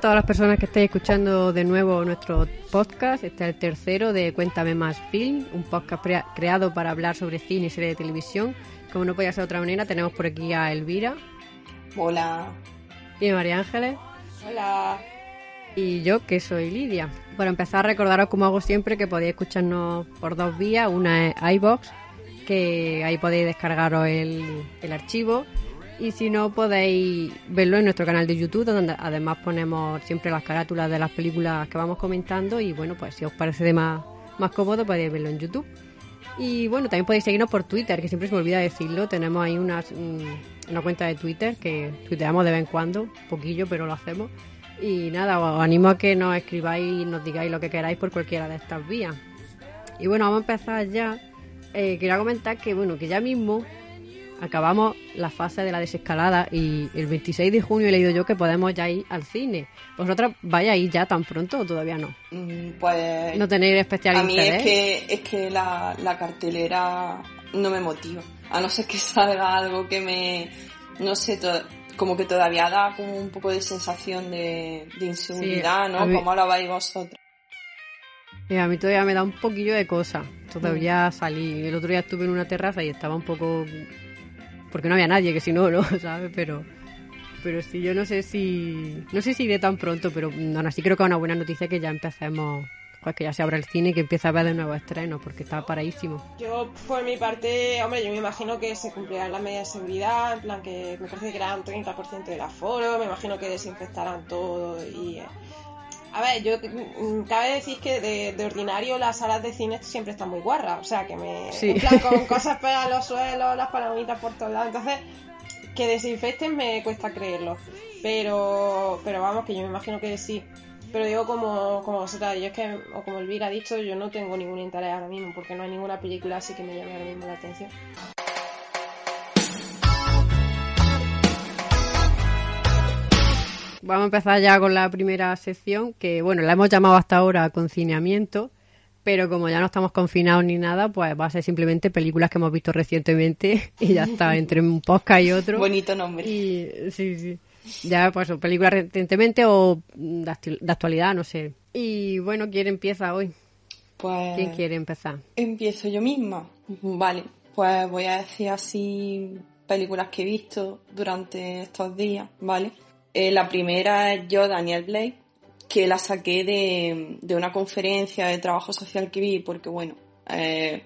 a todas las personas que estáis escuchando de nuevo nuestro podcast. Este es el tercero de Cuéntame Más Film, un podcast creado para hablar sobre cine y serie de televisión. Como no podía ser de otra manera, tenemos por aquí a Elvira. Hola. Y a María Ángeles. Hola. Y yo, que soy Lidia. Para empezar, recordaros, como hago siempre, que podéis escucharnos por dos vías. Una es iBox, que ahí podéis descargaros el, el archivo y si no podéis verlo en nuestro canal de YouTube donde además ponemos siempre las carátulas de las películas que vamos comentando. Y bueno pues si os parece de más, más cómodo podéis verlo en YouTube. Y bueno también podéis seguirnos por Twitter que siempre se me olvida decirlo. Tenemos ahí una, una cuenta de Twitter que tuiteamos de vez en cuando poquillo pero lo hacemos. Y nada os animo a que nos escribáis y nos digáis lo que queráis por cualquiera de estas vías. Y bueno vamos a empezar ya. Eh, quería comentar que bueno que ya mismo acabamos la fase de la desescalada y el 26 de junio he leído yo que podemos ya ir al cine. ¿Vosotras vais a ir ya tan pronto o todavía no? Mm, pues... ¿No tenéis especial A mí es que, es que la, cartelera no me motiva. A no ser que salga algo que me... No sé, como que todavía da como un poco de sensación de, inseguridad, ¿no? ¿Cómo lo vais vosotros? a mí todavía me da un poquillo de cosa. Todavía mm. salí. El otro día estuve en una terraza y estaba un poco porque no había nadie, que si no, ¿no? ¿Sabes? Pero, pero sí, yo no sé si, no sé si iré tan pronto, pero aún así creo que es una buena noticia que ya empecemos pues que ya se abra el cine y que empieza a ver de nuevo estrenos, porque está paradísimo. Yo, por mi parte, hombre, yo me imagino que se cumplirán las medidas de seguridad, en plan que me parece que eran 30% del aforo, me imagino que desinfectarán todo y... A ver, yo mm, cabe decir que de, ordinario las salas de cine siempre están muy guarras, o sea, que me. En plan, con cosas pegadas a los suelos, las palomitas por todos lados. Entonces, que desinfecten me cuesta creerlo. Pero, pero vamos, que yo me imagino que sí. Pero digo como, como vosotras, yo es que, o como Elvira ha dicho, yo no tengo ningún interés ahora mismo, porque no hay ninguna película así que me llame ahora mismo la atención. Vamos a empezar ya con la primera sección, que bueno, la hemos llamado hasta ahora confinamiento, pero como ya no estamos confinados ni nada, pues va a ser simplemente películas que hemos visto recientemente y ya está, entre un podcast y otro. Bonito nombre. Y, sí, sí. Ya, pues, películas recientemente o de actualidad, no sé. Y bueno, ¿quién empieza hoy? Pues... ¿Quién quiere empezar? Empiezo yo misma. Vale, pues voy a decir así películas que he visto durante estos días, ¿vale? Eh, la primera es yo, Daniel Blake, que la saqué de, una conferencia de trabajo social que vi, porque bueno, eh,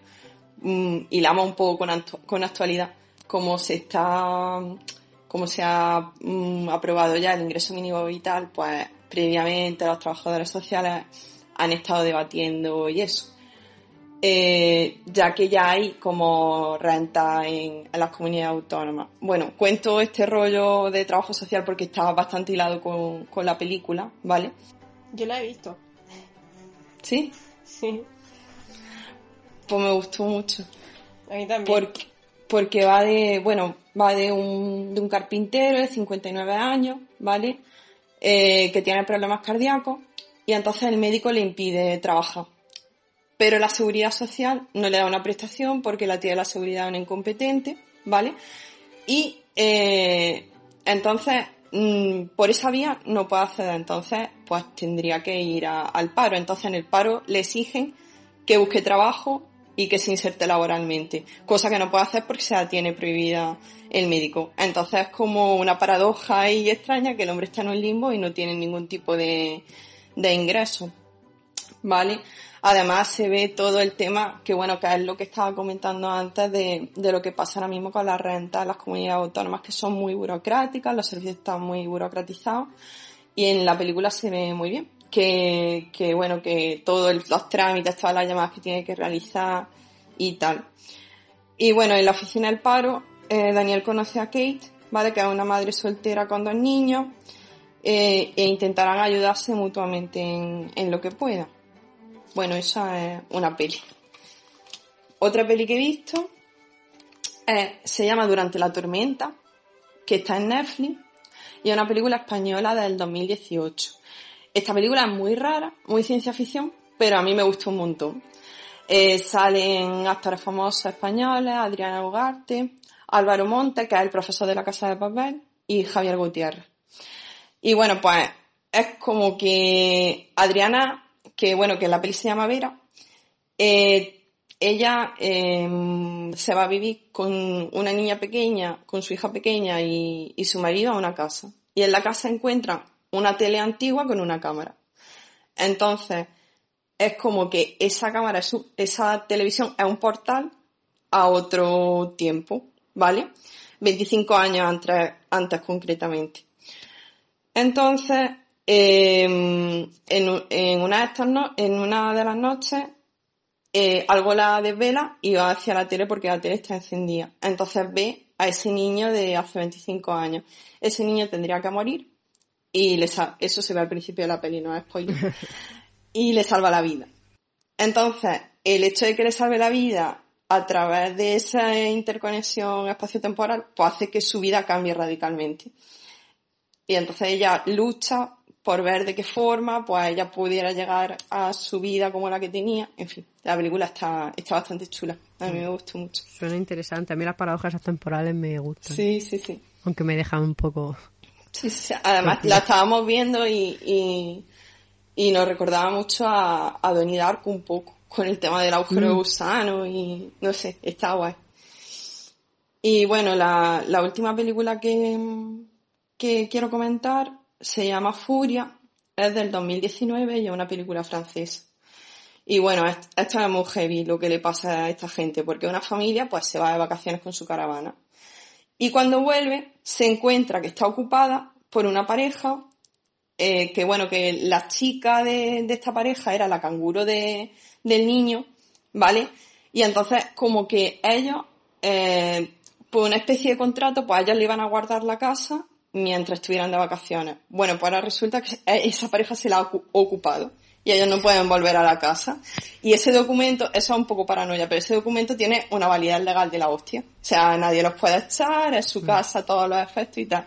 mm, un poco con, con actualidad, como se está, como se ha mm, aprobado ya el ingreso mínimo vital, pues previamente los trabajadores sociales han estado debatiendo y eso. Eh, ya que ya hay como renta en, las comunidades autónomas. Bueno, cuento este rollo de trabajo social porque estaba bastante hilado con, la película, ¿vale? Yo la he visto. ¿Sí? Sí. Pues me gustó mucho. A mí también. Porque, porque va de, bueno, va de un, de un carpintero de 59 años, ¿vale? Eh, que tiene problemas cardíacos y entonces el médico le impide trabajar pero la seguridad social no le da una prestación porque la tiene la seguridad una incompetente, ¿vale? Y eh, entonces, mm, por esa vía no puede acceder, entonces, pues tendría que ir al paro. Entonces, en el paro le exigen que busque trabajo y que se inserte laboralmente, cosa que no puede hacer porque se la tiene prohibida el médico. Entonces es como una paradoja y extraña que el hombre está en un limbo y no tiene ningún tipo de, de ingreso. ¿Vale? Además se ve todo el tema, que bueno, que es lo que estaba comentando antes de, lo que pasa ahora mismo con las rentas, las comunidades autónomas que son muy burocráticas, los servicios están muy burocratizados y en la película se ve muy bien que, que bueno, que todos los trámites, todas las llamadas que tiene que realizar y tal. Y bueno, en la oficina del paro, eh, Daniel conoce a Kate, ¿vale? Que es una madre soltera con dos niños, eh, e intentarán ayudarse mutuamente en, en lo que pueda. Bueno, esa es una peli. Otra peli que he visto se llama Durante la tormenta, que está en Netflix, y es una película española del 2018. Esta película es muy rara, muy ciencia ficción, pero a mí me gustó un montón. Eh, salen actores famosos españoles, Adriana Ugarte, Álvaro Monte, que es el profesor de la Casa de Papel, y Javier Gutiérrez. Y bueno, pues es como que Adriana, que bueno, que la peli se llama Vera, eh, ella em, se va a vivir con una niña pequeña, con su hija pequeña y, su marido a una casa. Y en la casa encuentran una tele antigua con una cámara. Entonces, es como que esa cámara, esa televisión es un portal a otro tiempo, ¿vale? 25 años antes, antes concretamente. Entonces, em, en, una de estas en una de las noches, eh, algo la desvela y va hacia la tele porque la tele está encendida. Entonces ve a ese niño de hace 25 años. Ese niño tendría que morir y le eso se ve al principio de la peli, no es spoiler. y le salva la vida. Entonces, el hecho de que le salve la vida a través de esa interconexión espacio-temporal, pues hace que su vida cambie radicalmente. Y entonces ella lucha por ver de qué forma pues ella pudiera llegar a su vida como la que tenía. En fin, la película está, está bastante chula. A mí me gustó mucho. Suena interesante. A mí las paradojas temporales me gustan. Sí, sí, sí. Aunque me dejan un poco... Sí, sí. Además, la estábamos viendo y, y, nos recordaba mucho a, a Donnie Darko un poco, con el tema del agujero de mm. gusano y no sé, está guay. Y bueno, la, la última película que, que quiero comentar se llama Furia, es del 2019 y es una película francesa. Y bueno, esto es muy heavy lo que le pasa a esta gente, porque una familia pues se va de vacaciones con su caravana. Y cuando vuelve, se encuentra que está ocupada por una pareja, eh, que bueno, que la chica de, esta pareja era la canguro de, del niño, ¿vale? Y entonces como que ellos, eh, por una especie de contrato, pues a ellos le iban a guardar la casa mientras estuvieran de vacaciones. Bueno, pues ahora resulta que esa pareja se la ha ocupado y ellos no pueden volver a la casa. Y ese documento, eso es un poco paranoia, pero ese documento tiene una validez legal de la hostia. O sea, nadie los puede echar, es su mm. casa, todos los efectos y tal.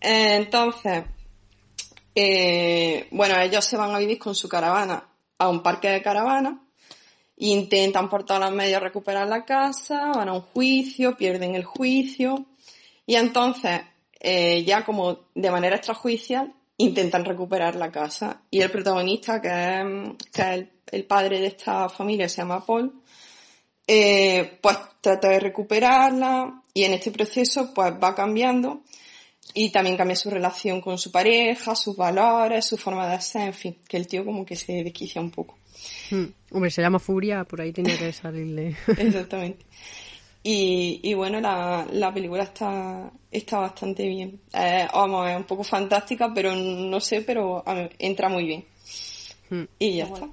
Entonces, eh, bueno, ellos se van a vivir con su caravana a un parque de caravanas, intentan por todos los medios recuperar la casa, van a un juicio, pierden el juicio, y entonces eh, ya como de manera extrajudicial intentan recuperar la casa. Y el protagonista, que es, el, padre de esta familia, se llama Paul, eh, pues trata de recuperarla y en este proceso pues va cambiando y también cambia su relación con su pareja, sus valores, su forma de ser, en fin, que el tío como que se desquicia un poco. Hmm. Hombre, se llama Furia, por ahí tenía que salirle. Exactamente. Y, y bueno, la, la película está, está bastante bien. Eh, vamos, es un poco fantástica, pero no sé, pero entra muy bien. Hmm. Y ya está.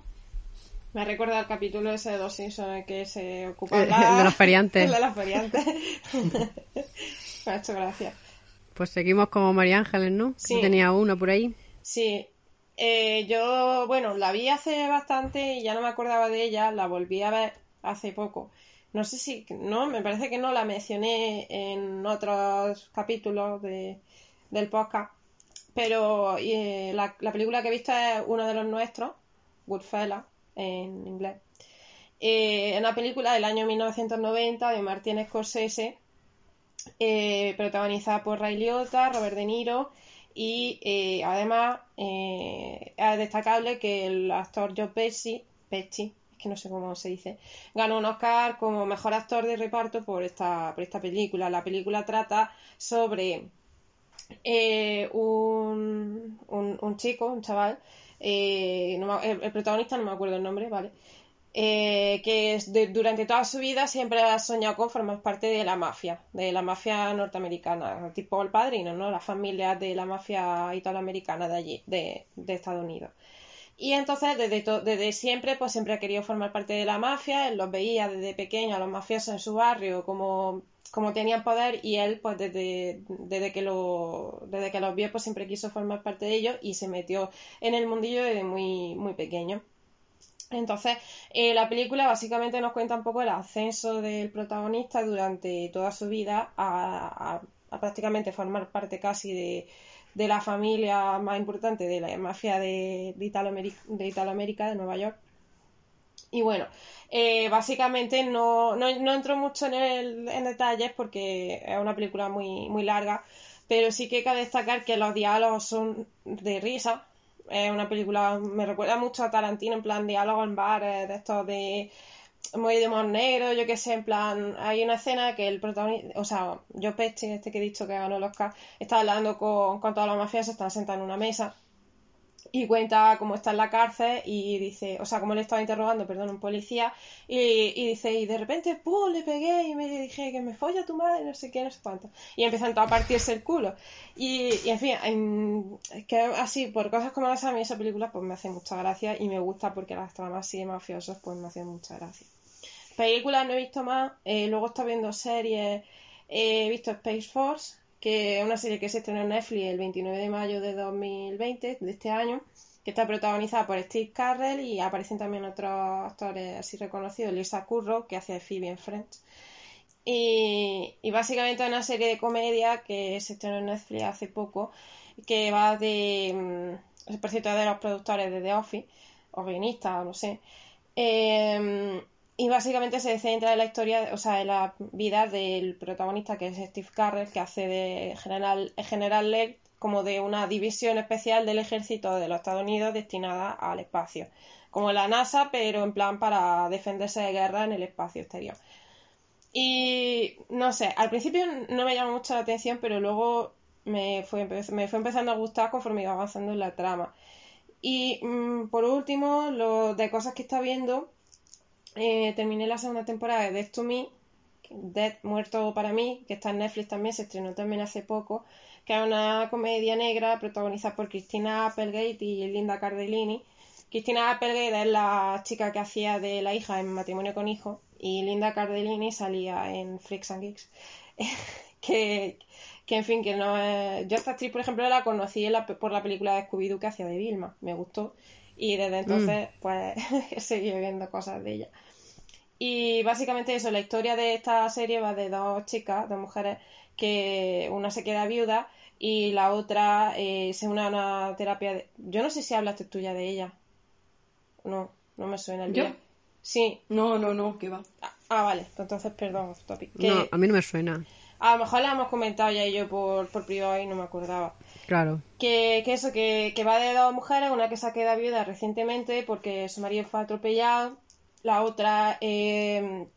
Me recuerda el capítulo ese de Dos Simpsons que se ocupa de los feriantes. de los feriantes. Me ha hecho gracia. Pues seguimos como María Ángeles, ¿no? Sí. Tenía uno por ahí. Sí. Eh, yo, bueno, la vi hace bastante y ya no me acordaba de ella, la volví a ver hace poco no sé si, no, me parece que no la mencioné en otros capítulos de, del podcast, pero eh, la, película que he visto es uno de los nuestros, Goodfellas, en inglés. Eh, una película del año 1990 de Martin Scorsese, eh, protagonizada por Ray Liotta, Robert De Niro y además es destacable que el actor Joe Pesci, Pesci que no sé cómo se dice, ganó un Oscar como mejor actor de reparto por esta, por esta película. La película trata sobre eh, un, un, chico, un chaval, eh, el, protagonista no me acuerdo el nombre, ¿vale? Eh, que durante toda su vida siempre ha soñado con formar parte de la mafia, de la mafia norteamericana, tipo el padrino, ¿no? La familia de la mafia italoamericana de allí, de, de Estados Unidos. Y entonces, desde, desde siempre, pues siempre ha querido formar parte de la mafia, él los veía desde pequeño a los mafiosos en su barrio como, como tenían poder y él, pues desde, desde, que lo, desde que los vio, pues siempre quiso formar parte de ellos y se metió en el mundillo desde muy, muy pequeño. Entonces, eh, la película básicamente nos cuenta un poco el ascenso del protagonista durante toda su vida a prácticamente formar parte casi de, de la familia más importante de la mafia de, de, Italoamérica, de Nueva York. Y bueno, eh, básicamente no, no, entro mucho en, el, detalles porque es una película muy, muy larga, pero sí que cabe destacar que los diálogos son de risa. Es una película, me recuerda mucho a Tarantino, en plan diálogo en bares, de estos de muy de humor negro, yo qué sé, en plan, hay una escena que el protagonista, o sea, yo Pesci, este que he dicho que ganó el Oscar, está hablando con, con todos los mafiosos, están sentados en una mesa y cuenta cómo está en la cárcel y dice, o sea, cómo le estaba interrogando, perdón, un policía, y, y, dice, y de repente, ¡pum!, le pegué y me dije que me folla tu madre, no sé qué, no sé cuánto. Y empiezan todos a partirse el culo. Y, y en fin, es que así, por cosas como esas, a mí esa película pues me hace mucha gracia y me gusta porque las tramas así de mafiosos pues me hacen mucha gracia. Películas no he visto más, eh, luego está viendo series, eh, he visto Space Force, que es una serie que se estrenó en Netflix el 29 de mayo de 2020, de este año, que está protagonizada por Steve Carrell y aparecen también otros actores así reconocidos, Lisa Curro, que hace Phoebe en Friends. Y, básicamente es una serie de comedia que se estrenó en Netflix hace poco, que va de, mm, por cierto, de los productores de The Office, o guionistas, o no sé. Eh, y básicamente se centra en la historia, o sea, en la vida del protagonista que es Steve Carrell, que hace de general, general Led como de una división especial del ejército de los Estados Unidos destinada al espacio. Como la NASA, pero en plan para defenderse de guerra en el espacio exterior. Y no sé, al principio no me llamó mucho la atención, pero luego me fue, me fue empezando a gustar conforme iba avanzando en la trama. Y mm, por último, lo de cosas que está viendo, eh, terminé la segunda temporada de Death to Me, Dead Muerto para mí, que está en Netflix también, se estrenó también hace poco, que es una comedia negra protagonizada por Christina Applegate y Linda Cardellini. Christina Applegate es la chica que hacía de la hija en Matrimonio con Hijo y Linda Cardellini salía en Freaks and Geeks. que, que, en fin, que no es... Yo esta actriz, por ejemplo, la conocí por la película de Scooby-Doo que hacía de Vilma, me gustó. Y desde entonces, mm. pues, he seguido viendo cosas de ella. Y básicamente eso, la historia de esta serie va de dos chicas, dos mujeres, que una se queda viuda y la otra eh, se une a una terapia de... Yo no sé si hablaste tú ya de ella. No, no me suena el ¿Yo? día. Sí. No, no, no, que va. Ah, ah, vale, pues entonces perdón, topic. Que... No, a mí no me suena. A lo mejor la hemos comentado ya y yo por, por privado y no me acordaba. Claro. Que, que eso, que, que va de dos mujeres, una que se ha quedado viuda recientemente porque su marido fue atropellado la otra eh,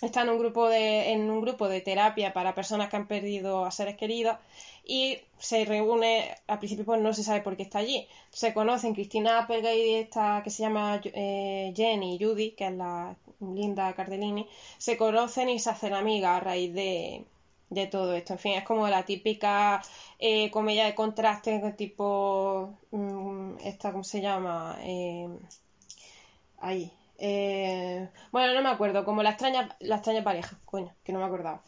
está en un grupo de en un grupo de terapia para personas que han perdido a seres queridos y se reúne al principio pues no se sabe por qué está allí se conocen Cristina Applegate y esta que se llama eh, Jenny y Judy que es la Linda Cardellini se conocen y se hacen amigas a raíz de, de todo esto en fin es como la típica eh, comedia de contraste tipo mm, esta cómo se llama eh, ahí eh, bueno, no me acuerdo, como la extraña, la extraña pareja, coño, que no me acordaba.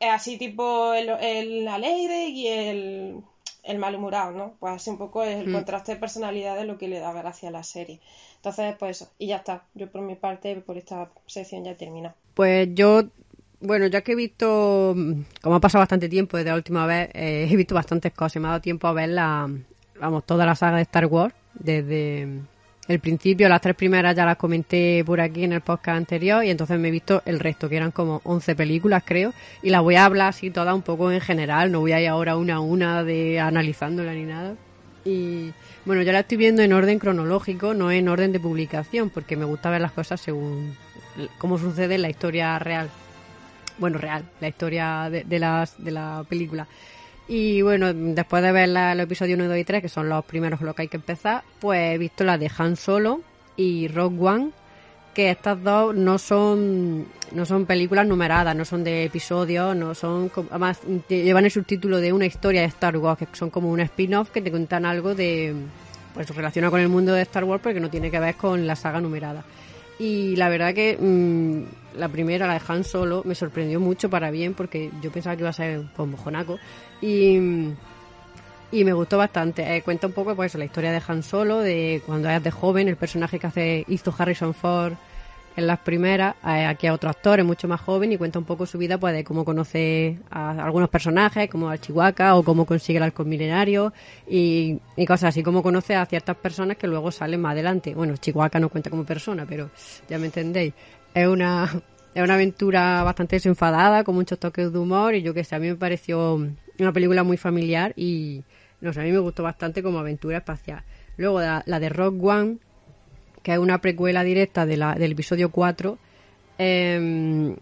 Así tipo el, el alegre y el, el malhumorado, ¿no? Pues así un poco es el mm. contraste de personalidades lo que le da gracia a la serie. Entonces, pues eso, y ya está. Yo por mi parte, por esta sección ya termina. Pues yo, bueno, ya que he visto, como ha pasado bastante tiempo desde la última vez, eh, he visto bastantes cosas. Me ha dado tiempo a ver la, vamos, toda la saga de Star Wars, desde el principio, las tres primeras ya las comenté por aquí en el podcast anterior y entonces me he visto el resto, que eran como 11 películas creo, y las voy a hablar así todas un poco en general, no voy a ir ahora una a una de analizándola ni nada. Y bueno, yo la estoy viendo en orden cronológico, no en orden de publicación, porque me gusta ver las cosas según cómo sucede en la historia real. Bueno, real, la historia de, de, las, de la película. Y bueno, después de ver la, los episodios 1, 2 y 3, que son los primeros con los que hay que empezar, pues he visto la de Han Solo y Rogue One, que estas dos no son no son películas numeradas, no son de episodios, no son además llevan el subtítulo de una historia de Star Wars, que son como un spin-off que te cuentan algo de pues relacionado con el mundo de Star Wars, pero que no tiene que ver con la saga numerada. Y la verdad que mmm, la primera, la de Han Solo, me sorprendió mucho para bien porque yo pensaba que iba a ser pues, mojonaco. Y, y me gustó bastante. Eh, cuenta un poco pues la historia de Han Solo, de cuando es de joven, el personaje que hace hizo Harrison Ford en las primeras, eh, aquí a otro actor, es mucho más joven y cuenta un poco su vida pues de cómo conoce a algunos personajes, como al Chihuahua o cómo consigue el halcón milenario y, cosas así, como conoce a ciertas personas que luego salen más adelante. Bueno, Chihuahua no cuenta como persona, pero ya me entendéis. Es una, es una aventura bastante desenfadada, con muchos toques de humor y yo que sé, a mí me pareció una película muy familiar y no sé, a mí me gustó bastante como aventura espacial. Luego la, la de Rock One, que es una precuela directa de la, del episodio 4. Eh,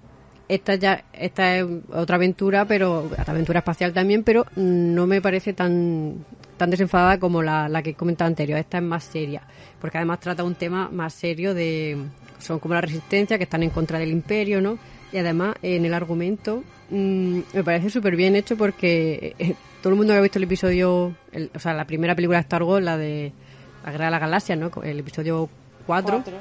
esta ya esta es otra aventura, pero otra aventura espacial también, pero no me parece tan tan desenfadada como la, la que he comentado anterior. Esta es más seria, porque además trata un tema más serio de son como la resistencia que están en contra del imperio, ¿no? Y además en el argumento mmm, me parece súper bien hecho porque eh, todo el mundo que ha visto el episodio, o sea, la primera película de Star Wars, la de la Guerra de la Galaxia, ¿no? El episodio 4. Cuatro.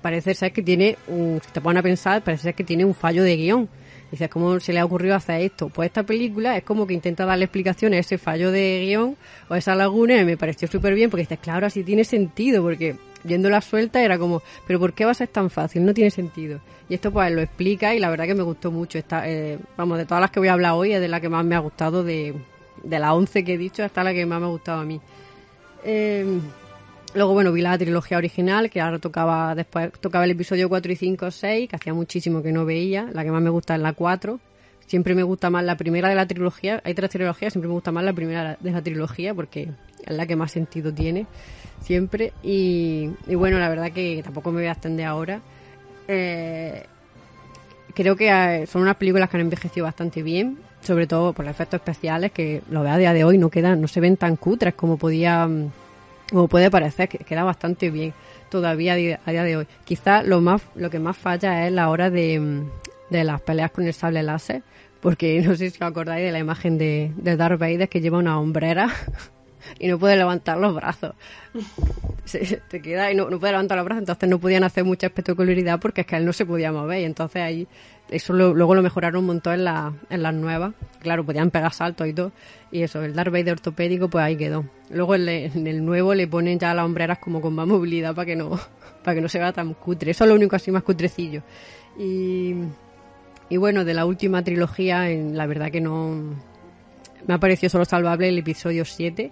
Parece ser que tiene, un, si te ponen a pensar, parece ser que tiene un fallo de guion. Dices, ¿cómo se le ha ocurrido hacer esto? Pues esta película es como que intenta darle explicaciones a ese fallo de guion o a esa laguna y me pareció súper bien porque dices, claro, así tiene sentido, porque viéndola suelta era como, pero ¿por qué va a ser tan fácil? No tiene sentido. Y esto pues lo explica y la verdad que me gustó mucho. Esta, eh, vamos, de todas las que voy a hablar hoy es de la que más me ha gustado, de, de las 11 que he dicho, hasta la que más me ha gustado a mí. Eh, Luego, bueno, vi la trilogía original, que ahora tocaba después, tocaba el episodio 4 y 5, 6, que hacía muchísimo que no veía. La que más me gusta es la 4. Siempre me gusta más la primera de la trilogía. Hay tres trilogías, siempre me gusta más la primera de la trilogía porque es la que más sentido tiene, siempre. Y, bueno, la verdad que tampoco me voy a extender ahora. Eh, creo que eh, son unas películas que han envejecido bastante bien, sobre todo por los efectos especiales, que lo veo a día de hoy no quedan, no se ven tan cutres como podía como puede parecer, que queda bastante bien todavía a día, de hoy. Quizá lo más lo que más falla es la hora de, de las peleas con el sable láser, porque no sé si os acordáis de la imagen de, de Darth Vader que lleva una hombrera y no puede levantar los brazos. Se, te queda y no, no puede levantar los brazos, entonces no podían hacer mucha espectacularidad porque es que él no se podía mover y entonces ahí eso lo, luego lo mejoraron un montón en, la, en las nuevas. Claro, podían pegar saltos y todo. Y eso, el Darth Vader ortopédico, pues ahí quedó. Luego en, el nuevo le ponen ya las hombreras como con más movilidad para que no para que no se vea tan cutre. Eso es lo único así más cutrecillo. Y, y bueno, de la última trilogía, en- la verdad que no... Me ha parecido solo salvable el episodio 7.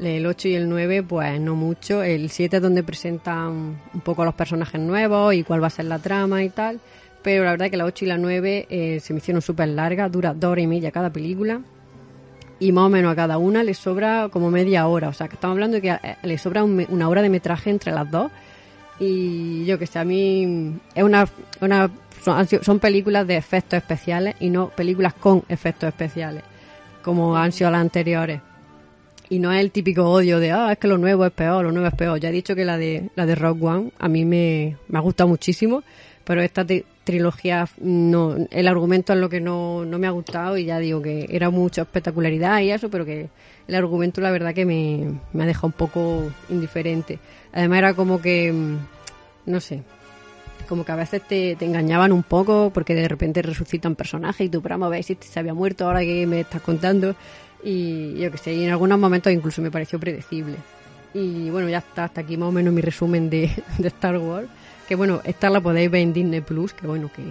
El 8 y el 9, pues no mucho. El 7 es donde presentan un poco a los personajes nuevos y cuál va a ser la trama y tal. Pero la verdad que la 8 y la 9 eh, se me hicieron súper largas, dura dos horas y media cada película. Y más o menos a cada una le sobra como media hora. O sea, que estamos hablando de que eh, le sobra una hora de metraje entre las dos. Y yo que sé, a mí es una, una son, son películas de efectos especiales y no películas con efectos especiales, como han sido las anteriores. Y no es el típico odio de, ah, es que lo nuevo es peor, lo nuevo es peor. Ya he dicho que la de, la de Rock One a mí me, me ha gustado muchísimo, pero esta trilogía, no, el argumento es lo que no, no me ha gustado y ya digo que era mucha espectacularidad y eso, pero que el argumento la verdad que me, me ha dejado un poco indiferente. Además era como que, mm, no sé, como que a veces te, te engañaban un poco porque de repente resucitan personajes y tú, pero vamos a ver si se había muerto ahora que me estás contando. Y yo que sé, y en algunos momentos incluso me pareció predecible. Y bueno, ya está, hasta aquí más o menos mi resumen de Star Wars. Que bueno, esta la podéis ver en Disney Plus, que bueno, que,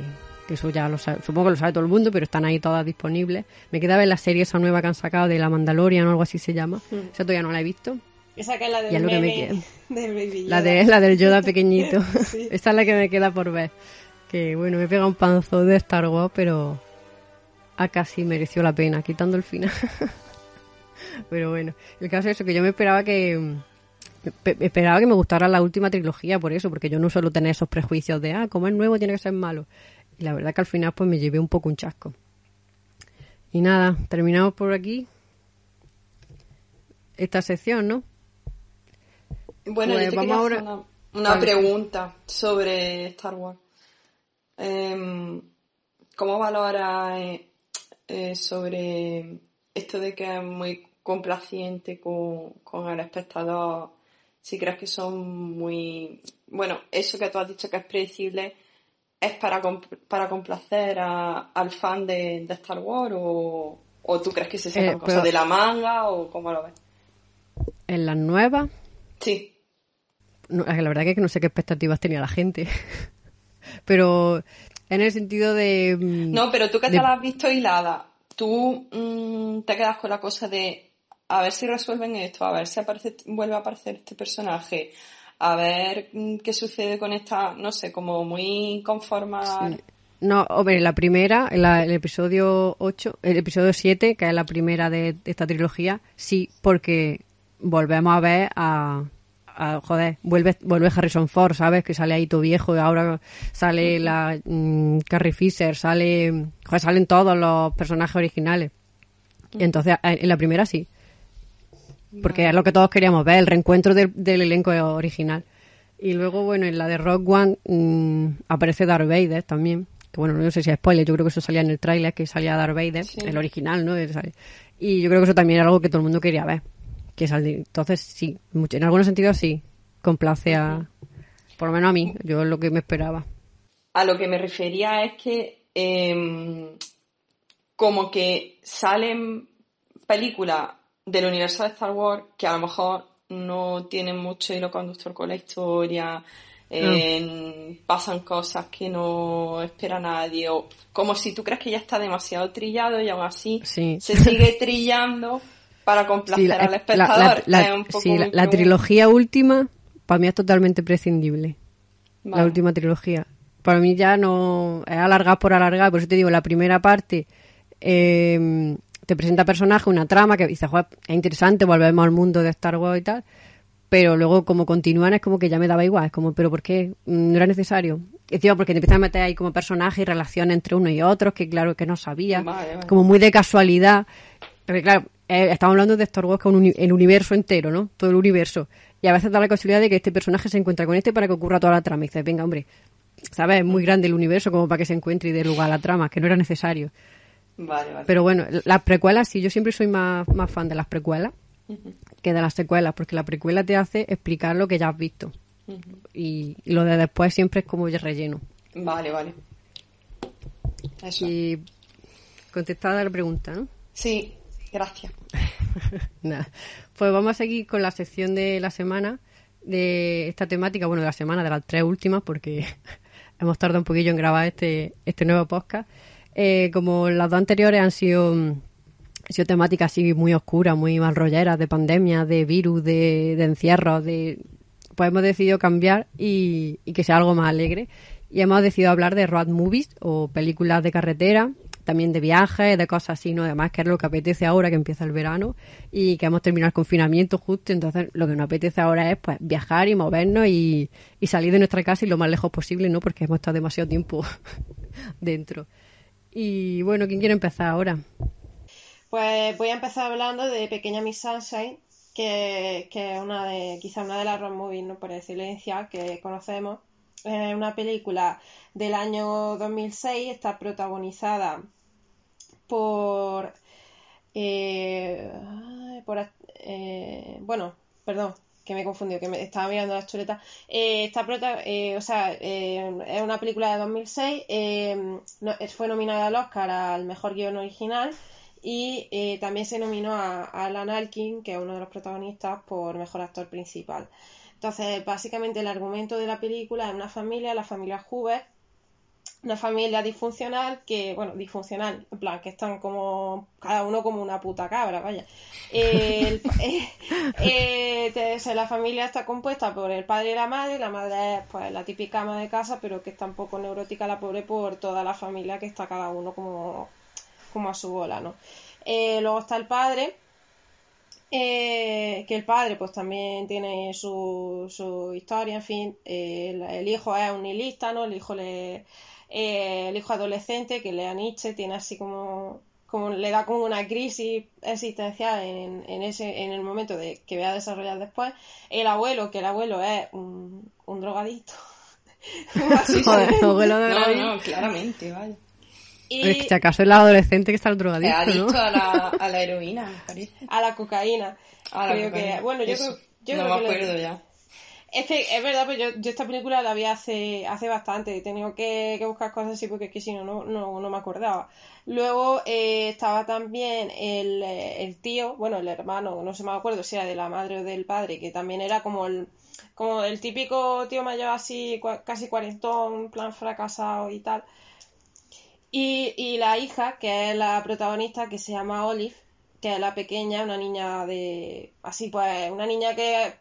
que eso ya lo sabe, supongo que lo sabe todo el mundo, pero están ahí todas disponibles. Me queda ver la serie esa nueva que han sacado de la Mandalorian o algo así se llama. Esa todavía no la he visto. Esa que es la del lo que me meme de Baby La de la del Yoda pequeñito. Sí. Esa es la que me queda por ver. Que bueno, me pega un panzo de Star Wars, pero a casi mereció la pena, quitando el final. pero bueno, el caso es eso, que yo me esperaba que esperaba que me gustara la última trilogía por eso, porque yo no suelo tener esos prejuicios de, ah, como es nuevo tiene que ser malo. Y la verdad que al final pues me llevé un poco un chasco. Y nada, terminamos por aquí esta sección, ¿no? Bueno, Pues yo te vamos quería ahora- hacer una, una Vale. pregunta sobre Star Wars. Em, ¿Cómo valoras eh, eh, sobre esto de que es muy complaciente con, con el espectador? Si crees que son muy... Bueno, eso que tú has dicho que es predecible, ¿es para, para complacer a- al fan de, de Star Wars o, o tú crees que se sacan Eh, cosas de la manga o cómo lo ves? En las nuevas Sí, no, es la verdad que no sé qué expectativas tenía la gente. Pero en el sentido de... No, pero tú que de- te la has visto hilada, tú mm, te quedas con la cosa de a ver si resuelven esto, a ver si aparece, vuelve a aparecer este personaje, a ver mm, qué sucede con esta, no sé, como muy conforma Sí. No, hombre, la primera, la- el episodio 8, el episodio 7, que es la primera de, de esta trilogía, sí, porque volvemos a ver a, a- joder, vuelve, vuelve Harrison Ford, ¿sabes? Que sale ahí todo viejo y ahora sale la mm, Carrie Fisher, sale, joder, salen todos los personajes originales. Y entonces, en la primera sí. Porque es lo que todos queríamos ver, el reencuentro del, del elenco original. Y luego, bueno, en la de Rock One mm, aparece Darth Vader también. Que bueno, no sé si es spoiler, yo creo que eso salía en el tráiler, que salía Darth Vader, Sí. el original, ¿no? Y yo creo que eso también era algo que todo el mundo quería ver. Que Entonces, sí, mucho- en algunos sentidos sí, complace a... Por lo menos a mí, yo es lo que me esperaba. A lo que me refería es que em, como que salen películas del universo de Star Wars que a lo mejor no tienen mucho hilo conductor con la historia, em, pasan cosas que no espera nadie, o como si tú crees que ya está demasiado trillado y aún así Sí. se sigue trillando para complacer Sí, la, al la- espectador. la- la- Es sí, trilogía última, para mí es totalmente prescindible. la última trilogía. Para mí ya no es alargar por alargar, por eso te digo, la primera parte eh, te presenta personaje, una trama que dices, "Joder, es interesante, volvemos al mundo de Star Wars y tal, pero luego como continúan es como que ya me daba igual, es como, pero ¿por qué? Mm, No era necesario. Encima porque te empiezan a meter ahí como personajes y relaciones entre unos y otros, que claro que no sabía, Vale, vale. como muy de casualidad. Porque claro, eh, estamos hablando de Star Wars que es un el universo entero, ¿no? Todo el universo. Y a veces da la casualidad de que este personaje se encuentra con este para que ocurra toda la trama. Y dices, venga, hombre, ¿sabes? Es muy grande el universo como para que se encuentre y dé lugar a la trama, que no era necesario. Vale, vale. Pero bueno, las precuelas, sí, yo siempre soy más, más fan de las precuelas que de las secuelas, porque la precuela te hace explicar lo que ya has visto. y, y lo de después siempre es como ya relleno. Vale, vale. Eso. Y contestada la pregunta, ¿no? Sí, gracias. Nada. Pues vamos a seguir con la sección de la semana de esta temática, bueno, de la semana, de las tres últimas, porque hemos tardado un poquillo en grabar este, este nuevo podcast. Eh, como las dos anteriores han sido, temáticas así muy oscuras, muy mal rolleras, de pandemia, de virus, de, de encierros, de pues hemos decidido cambiar y, y que sea algo más alegre. Y hemos decidido hablar de road movies o películas de carretera, también de viajes, de cosas así, ¿no? Además, que es lo que apetece ahora que empieza el verano y que hemos terminado el confinamiento justo. Entonces, lo que nos apetece ahora es pues viajar y movernos y, y salir de nuestra casa y lo más lejos posible, ¿no? Porque hemos estado demasiado tiempo dentro. Y bueno, ¿quién quiere empezar ahora? Pues voy a empezar hablando de Pequeña Miss Sunshine, que, que es una de, quizá una de las road movies, no por excelencia, que conocemos. Es una película del año 2006, está protagonizada por, eh, por eh, bueno, perdón, que me he confundido, que me estaba mirando las chuletas. Eh, está prota- eh, o sea, eh, es una película de 2006, eh, no- fue nominada al Oscar al mejor guion original y también se nominó a, a Alan Arkin, que es uno de los protagonistas, por mejor actor principal. Entonces, básicamente el argumento de la película es una familia, la familia Hoover, una familia disfuncional que, bueno, disfuncional, en plan, que están como, cada uno como una puta cabra, vaya. Eh, eh, eh, la familia está compuesta por el padre y la madre, la madre es pues la típica ama de casa, pero que está un poco neurótica la pobre por toda la familia que está cada uno como, como a su bola, ¿no? Eh, luego está el padre, que el padre pues también tiene su, su historia, en fin, el, el hijo es un nihilista, ¿no? El hijo le, eh, el hijo adolescente que lee a Nietzsche tiene así como, como le da como una crisis existencial en, en ese, en el momento de que vea desarrollar después. El abuelo, que el abuelo es un, un drogadicto. Joder, abuelo de No, no, claramente, vaya. Y Es que si acaso es la adolescente que está el drogadicto, adicto ¿no? a la, a la heroína, me parece. a la cocaína. A la creo cocaína. que, bueno, yo Eso. creo, yo no creo me que acuerdo ya. Es que es verdad, pues yo, yo esta película la vi hace, hace bastante, he tenido que, que buscar cosas así porque es que si no, no, no, me acordaba. Luego eh, estaba también el, eh, el tío, bueno, el hermano, no se me acuerdo si era de la madre o del padre, que también era como el, como el típico tío mayor así, casi cuarentón, en plan fracasado y tal. Y, y la hija, que es la protagonista, que se llama Olive, que es la pequeña, una niña de. Así pues, una niña que.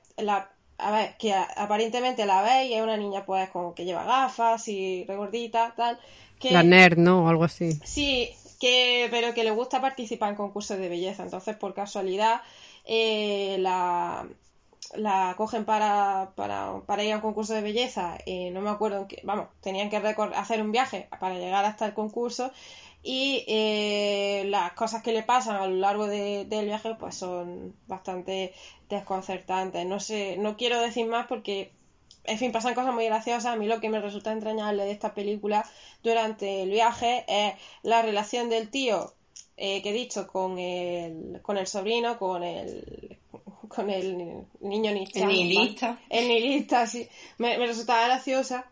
A ver, que aparentemente la veis, es una niña pues como que lleva gafas y regordita, tal. Que, la nerd, ¿no? O algo así. Sí, que, pero que le gusta participar en concursos de belleza. Entonces, por casualidad, eh, la, la cogen para, para, para, ir a un concurso de belleza. Eh, no me acuerdo, que, vamos, tenían que hacer un viaje para llegar hasta el concurso y eh, las cosas que le pasan a lo largo del viaje pues son bastante desconcertantes. No sé, no quiero decir más porque, en fin, pasan cosas muy graciosas. A mí lo que me resulta entrañable de esta película durante el viaje es la relación del tío eh, que he dicho con el, con el sobrino, con el con el niño El nihilista. El nihilista, sí. Me, me resultaba graciosa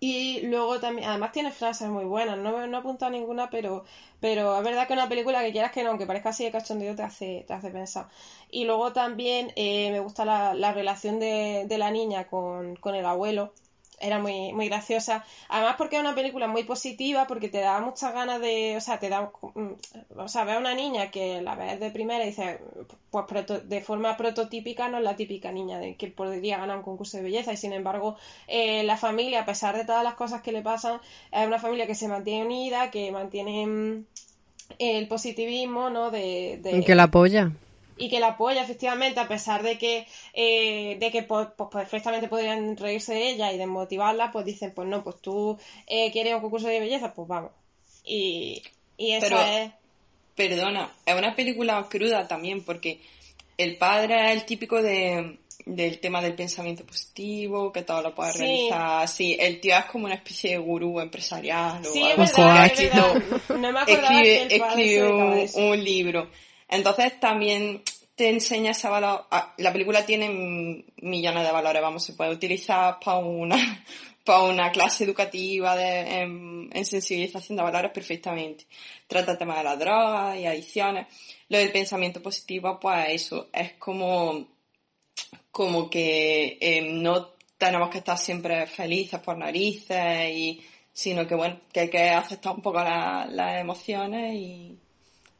y luego también, además tiene frases muy buenas, no, no he apuntado ninguna, pero, pero es verdad que una película que quieras que no, aunque parezca así de cachondeo, te hace, te hace pensar. Y luego también eh, me gusta la, la relación de, de, la niña con, con el abuelo, era muy, muy graciosa. Además porque es una película muy positiva, porque te da muchas ganas de, o sea, te da, mm, o sea, ve a una niña que la ves de primera y dices, pues de forma prototípica no es la típica niña de que podría ganar un concurso de belleza y sin embargo eh, la familia, a pesar de todas las cosas que le pasan, es una familia que se mantiene unida, que mantiene mm, el positivismo, ¿no? De, de... Que la apoya y que la apoya efectivamente a pesar de que eh, de que pues, pues, perfectamente podrían reírse de ella y desmotivarla pues dicen pues no pues tú eh, quieres un concurso de belleza pues vamos y, y eso es perdona es una película cruda también porque el padre es el típico de del tema del pensamiento positivo, que todo lo puede realizar. Sí, el tío es como una especie de gurú empresarial sí, es verdad, No me escribe, que escribe un, libro. Entonces también te enseña ese valor. Ah, la película tiene millones de valores, vamos, se puede utilizar para una, para una clase educativa de, en, sensibilización de valores perfectamente. Trata el tema de las drogas y adicciones. Lo del pensamiento positivo, pues eso, es como, como que eh, no tenemos que estar siempre felices por narices y, sino que bueno, que hay que aceptar un poco las emociones y,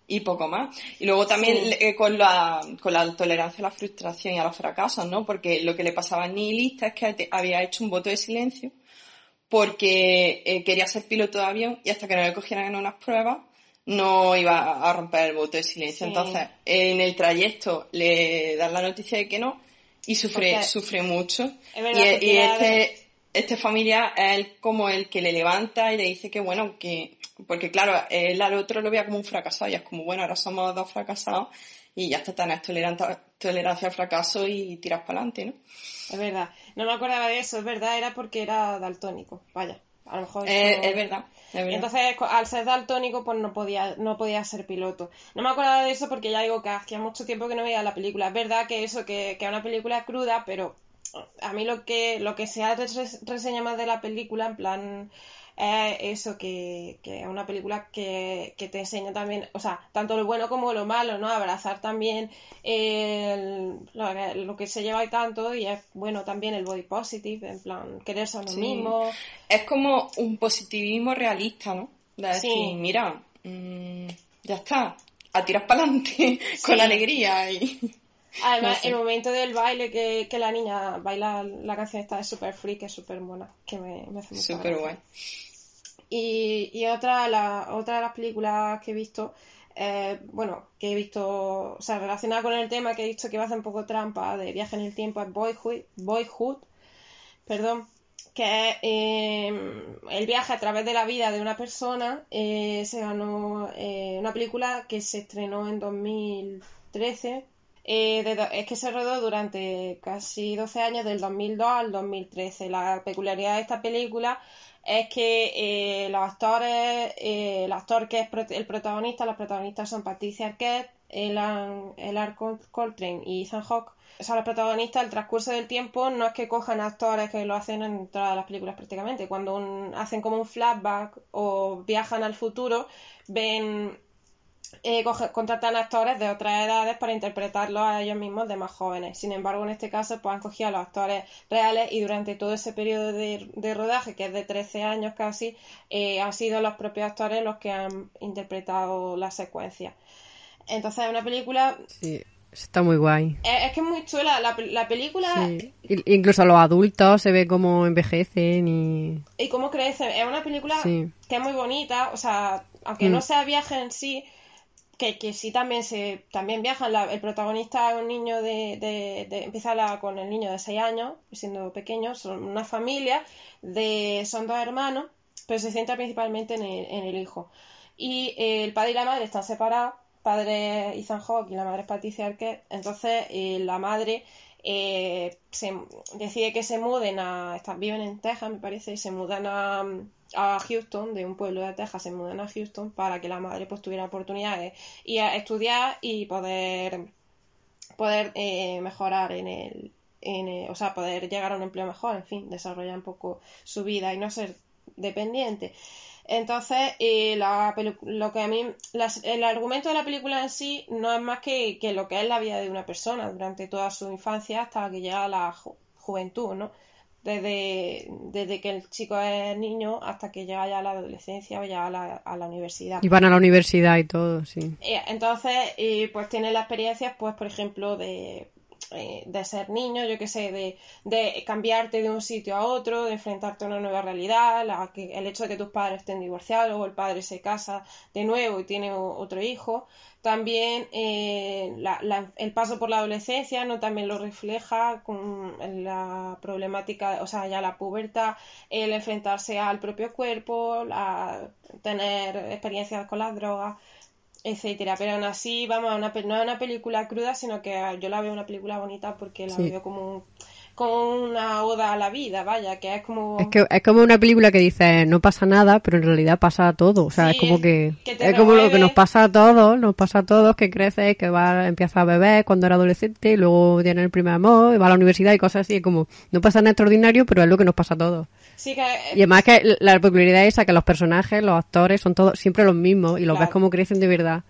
y poco más. Y luego también eh, con, la, con la tolerancia a la frustración y a los fracasos, ¿no? Porque lo que le pasaba a Nihilista es que había hecho un voto de silencio porque eh, quería ser piloto de avión y hasta que no le cogieran en unas pruebas no iba a romper el voto de silencio. Entonces, en el trayecto le dan la noticia de que no y sufre, sufre mucho. y, y este, este familia es como el que le levanta y le dice que bueno, que porque claro, él al otro lo veía como un fracasado y es como, bueno, ahora somos dos fracasados y ya está, tenés tolerancia al fracaso y tiras para adelante, ¿no? Es verdad. No me acordaba de eso, es verdad, era porque era daltónico, vaya. A lo mejor eh, es, verdad, entonces, al ser daltónico, pues no podía, no podía ser piloto. No me acordaba de eso porque ya digo que hacía mucho tiempo que no veía la película. Es verdad que eso, que, que es una película cruda, pero a mí lo que, lo que se ha reseña más de la película, en plan es eso, que, que es una película que, que, te enseña también, o sea, tanto lo bueno como lo malo, ¿no? Abrazar también lo, que se lleva y tanto, y es bueno también el body positive, en plan, quererse a uno mismo. Es como un positivismo realista, ¿no? De decir, mira, mm, ya está, a tirar para adelante con alegría y... Además, el momento del baile que, que, la niña baila la canción esta es súper free, que es súper buena, que me, me hace mucho Súper guay. Y, y otra, la, otra de las películas que he visto, eh, bueno, que he visto, o sea, relacionada con el tema que he visto que va a hacer un poco trampa de viaje en el tiempo, es Boyhood, Boyhood perdón, que es eh, el viaje a través de la vida de una persona. Eh, se ganó una película que se estrenó en 2013. Es que se rodó durante casi 12 años, del 2002 al 2013. La peculiaridad de esta película es que eh, los actores, eh, el actor que es el protagonista, los protagonistas son Patricia Arquette, Elan, Elar Coltrane y Ethan Hawke. Son los protagonistas, el transcurso del tiempo no es que cojan actores que lo hacen en todas las películas prácticamente. Cuando hacen como un flashback o viajan al futuro, ven eh, contratan actores de otras edades para interpretarlos a ellos mismos de más jóvenes. Sin embargo, en este caso, pues han cogido a los actores reales y durante todo ese periodo de, rodaje, que es de 13 años casi, eh, han sido los propios actores los que han interpretado la secuencia. Entonces, es una película Está muy guay. Es, que es muy chula. La, la película. Sí. Incluso los adultos se ve cómo envejecen y. Y cómo crecen. Es una película que es muy bonita. O sea, aunque no mm. sea viaje en sí, que, que sí también se también viajan. el protagonista es un niño de, de, empieza la, con el niño de 6 años, siendo pequeño, son una familia, de son dos hermanos, pero se centra principalmente en el, en el hijo. Y eh, el padre y la madre están separados padre es Ethan Hawke y la madre es Patricia Arquette. Entonces, eh, la madre eh, se, decide que se muden a. Están, viven en Texas, me parece, y se mudan a, a, Houston, de un pueblo de Texas, se mudan a Houston para que la madre pues tuviera oportunidades y a estudiar y poder, poder eh, mejorar en el, en o sea, poder llegar a un empleo mejor, en fin, desarrollar un poco su vida y no ser dependiente. Entonces, eh, la lo que a mí, el argumento de la película en sí no es más que, lo que es la vida de una persona durante toda su infancia hasta que llega a la juventud, ¿no? Desde, desde que el chico es niño hasta que llega ya a la adolescencia o ya a la, a la universidad. Y van a la universidad y todo, sí. Eh, entonces, pues tiene las experiencias, pues, por ejemplo, de eh, de ser niño, yo que sé, de, de, cambiarte de un sitio a otro, de enfrentarte a una nueva realidad, la, que, el hecho de que tus padres estén divorciados o el padre se casa de nuevo y tiene otro hijo. También eh, el paso por la adolescencia no también lo refleja con la problemática, o sea, ya la pubertad, el enfrentarse al propio cuerpo, tener experiencias con las drogas etcétera. Pero aún así, vamos, una, no es una película cruda, sino que yo la veo una película bonita porque la veo como, como una oda a la vida, vaya, que es como... Es, que, es como una película que dice, no pasa nada, pero en realidad pasa todo. O sea, es como que... es como lo que nos pasa a todos, nos pasa a todos, que crece, que va, empieza a beber cuando era adolescente, y luego tiene el primer amor, y va a la universidad y cosas así, como, no pasa nada extraordinario, pero es lo que nos pasa a todos. Y además que la peculiaridad es esa, que los personajes, los actores, son todos siempre los mismos y los ves como crecen de verdad.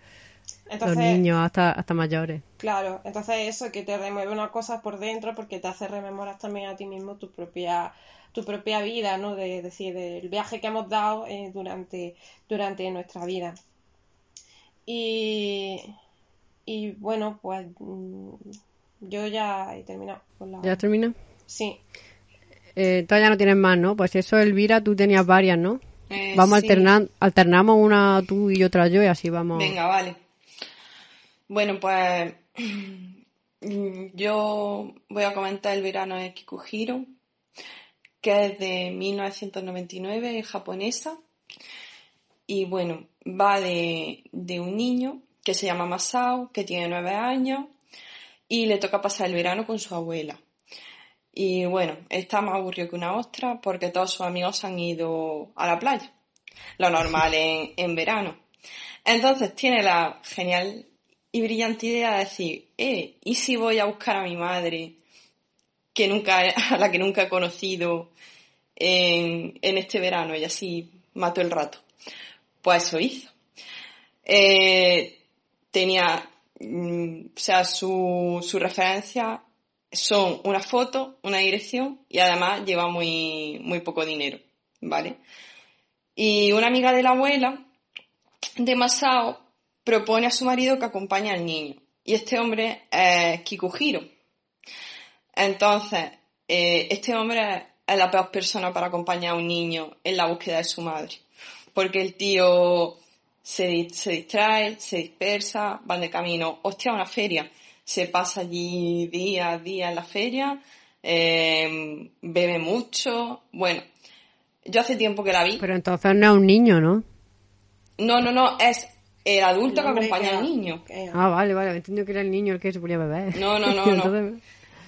los niños hasta, hasta mayores. Claro, entonces eso que te remueve una cosa por dentro porque te hace rememorar también a ti mismo tu propia tu propia vida, ¿no? De, decir, del viaje que hemos dado eh, durante, durante nuestra vida. Y, y bueno, pues mm, yo ya he terminado con la... ¿Ya termina? Sí. Eh, todavía no tienes más, ¿no? Pues eso, Elvira, tú tenías varias, ¿no? Eh, vamos alternando, alternamos una tú y otra yo y así vamos. Venga, vale. Bueno, pues yo voy a comentar el verano de Kikuhiro, que es de 1999, es japonesa. Y bueno, va de, de un niño que se llama Masao, que tiene nueve años, y le toca pasar el verano con su abuela. Y bueno, está más aburrido que una ostra porque todos sus amigos han ido a la playa. Lo normal en, en verano. Entonces tiene la genial y brillante idea de decir, eh, ¿y si voy a buscar a mi madre que nunca, a la que nunca he conocido en, este verano? Y así mató el rato. Pues eso hizo. Eh, tenía, mm, o sea, su, su referencia son una foto, una dirección y además lleva muy, muy poco dinero, ¿vale? Y una amiga de la abuela de Masao propone a su marido que acompañe al niño. Y este hombre es Kikuhiro. Entonces, eh, este hombre es la peor persona para acompañar a un niño en la búsqueda de su madre. Porque el tío se, se distrae, se dispersa, van de camino, hostia, a una feria se pasa allí día a día en la feria, em, bebe mucho. Bueno, yo hace tiempo que la vi. Pero entonces no es un niño, ¿no? No, no, no, es el adulto que acompaña al niño. Ah, vale, vale, entiendo que era el niño el que se ponía a beber. No, no, no, no.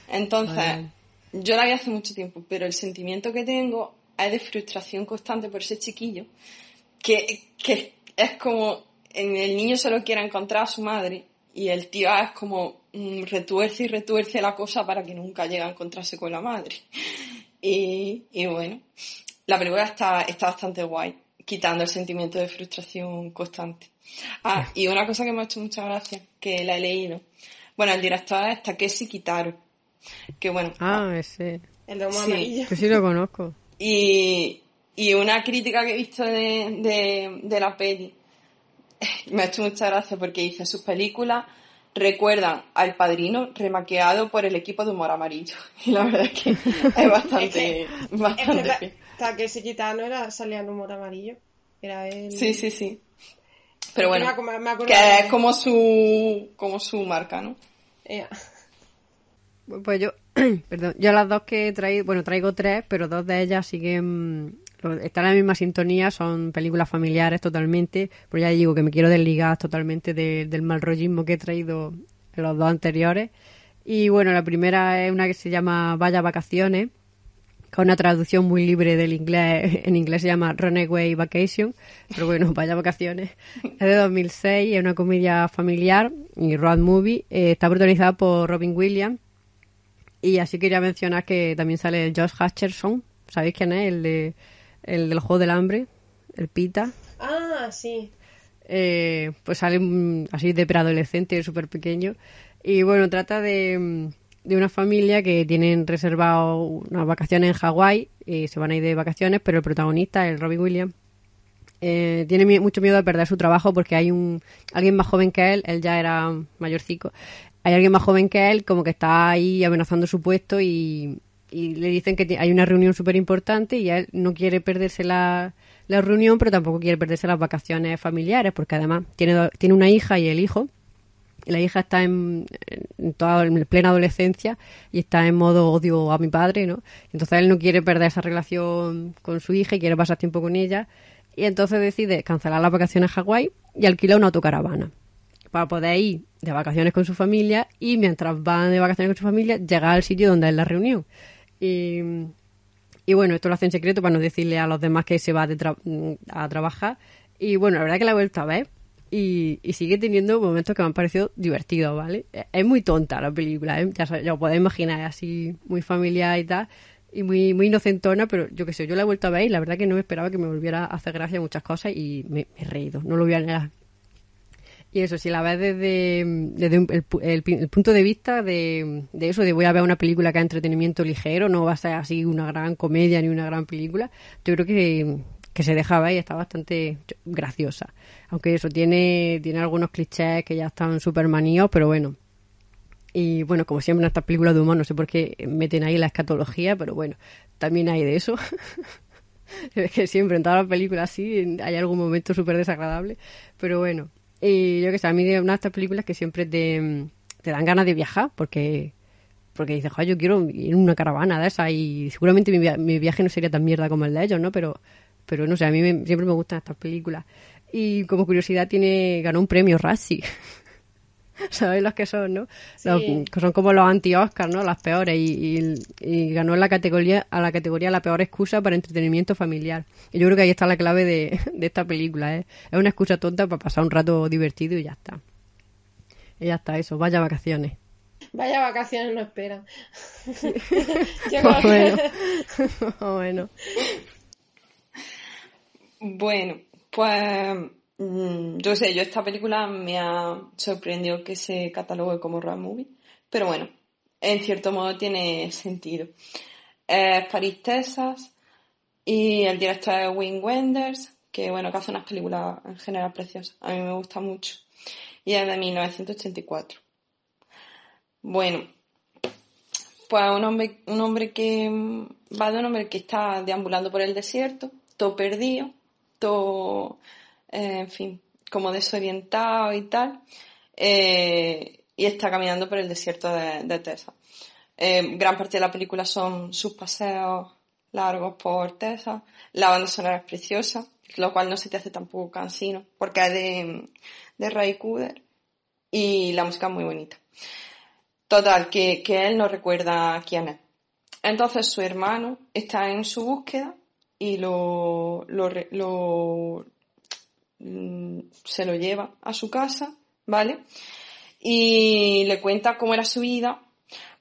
Entonces, yo la vi hace mucho tiempo, pero el sentimiento que tengo es de frustración constante por ese chiquillo, que, que es como en el niño solo quiere encontrar a su madre y el tío es como mm, retuerce y retuerce la cosa para que nunca llegue a encontrarse con la madre. Y, y bueno, la película está, está bastante guay, quitando el sentimiento de frustración constante. Ah, y una cosa que me ha hecho mucha gracia, que la he leído. Bueno, el director es Takeshi Kitaro. Que bueno. Ah, ese. El de humo amarillo. sí lo conozco. Y, y una crítica que he visto de, de, de la peli me ha hecho mucha gracia porque dice sus películas recuerdan al padrino remaqueado por el equipo de humor amarillo. Y la verdad es que es bastante, bastante es que, que ese gitano era, salía en humor amarillo. Era él. Sí, sí, sí. Pero bueno, que es como su, como su marca, ¿no? Pues yo, perdón, yo las dos que he traído, bueno, traigo tres, pero dos de ellas siguen, están en la misma sintonía, son películas familiares totalmente, pero ya digo que me quiero desligar totalmente del mal rollismo que he traído en los dos anteriores. Y bueno, la primera es una que se llama Vaya Vacaciones, con una traducción muy libre del inglés, en inglés se llama Runaway Vacation, pero bueno, vaya vacaciones. Es de 2006, es una comedia familiar y road movie, eh, está protagonizada por Robin Williams y así quería mencionar que también sale Josh Hutcherson, ¿sabéis quién es? El, de, el del Juego del Hambre, el Pita. Ah, sí. Eh, pues sale así de preadolescente, súper pequeño. Y bueno, trata de de una familia que tienen reservado unas vacaciones en Hawái y se van a ir de vacaciones, pero el protagonista, el Robin Williams, eh, tiene mucho miedo de perder su trabajo porque hay un alguien más joven que él, él ya era mayorcico, hay alguien más joven que él como que está ahí amenazando su puesto y, le dicen que hay una reunión súper importante y él no quiere perderse la, la reunión, pero tampoco quiere perderse las vacaciones familiares porque además tiene, tiene una hija y el hijo la hija está en, toda en plena adolescencia y está en modo odio a mi padre, ¿no? Entonces él no quiere perder esa relación con su hija y quiere pasar tiempo con ella. Y entonces decide cancelar las vacaciones a Hawái y alquila una autocaravana para poder ir de vacaciones con su familia y mientras van de vacaciones con su familia llegar al sitio donde es la reunión. Y, y bueno, esto lo hace en secreto para no decirle a los demás que se va a trabajar. Y bueno, la verdad que la he vuelto a ver y, sigue teniendo momentos que me han parecido divertidos, ¿vale? Es muy tonta la película, ¿eh? ya, ya os podéis imaginar, así muy familiar y tal, y muy, muy inocentona, pero yo qué sé, yo la he vuelto a ver y la verdad que no me esperaba que me volviera a hacer gracia muchas cosas y me, he reído, no lo voy a negar. Y eso, si la ves desde, el, punto de vista de, de, eso, de voy a ver una película que es entretenimiento ligero, no va a ser así una gran comedia ni una gran película, yo creo que, que se dejaba y está bastante graciosa. Aunque eso tiene, tiene algunos clichés que ya están súper maníos, pero bueno. Y bueno, como siempre en estas películas de humor, no sé por qué meten ahí la escatología, pero bueno, también hay de eso. es que siempre en todas las películas sí hay algún momento súper desagradable, pero bueno. Y yo que sé, a mí de una de estas películas que siempre te, te dan ganas de viajar, porque porque dices, yo quiero ir en una caravana de esa y seguramente mi, mi, viaje no sería tan mierda como el de ellos, ¿no? Pero pero no sé, a mí siempre me gustan estas películas. Y como curiosidad tiene ganó un premio Razzie. ¿Sabéis los que son, no? que son como los anti-Oscar, ¿no? Las peores. Y, ganó la categoría, a la categoría la peor excusa para entretenimiento familiar. Y yo creo que ahí está la clave de, esta película, ¿eh? Es una excusa tonta para pasar un rato divertido y ya está. Y ya está, eso. Vaya vacaciones. Vaya vacaciones no esperan. bueno. bueno. Bueno, pues mm, yo sé, yo esta película me ha sorprendido que se catalogue como road movie, pero bueno, en cierto modo tiene sentido. Es Paris, Texas, y el director es Wim Wenders, que bueno, que hace unas películas en general preciosas. A mí me gusta mucho. Y es de 1984. Bueno, pues un hombre, un hombre que va de un hombre que está deambulando por el desierto, todo perdido, eh, en fin, como desorientado y tal, eh, y está caminando por el desierto de, de. Eh, gran parte de la película son sus paseos largos por Texas. La banda sonora es preciosa, lo cual no se te hace tampoco cansino, porque es de, de Ray Cooder y la música es muy bonita. Total, que, que él no recuerda quién es. Entonces su hermano está en su búsqueda y lo, lo, mm, se lo lleva a su casa, ¿vale? Y le cuenta cómo era su vida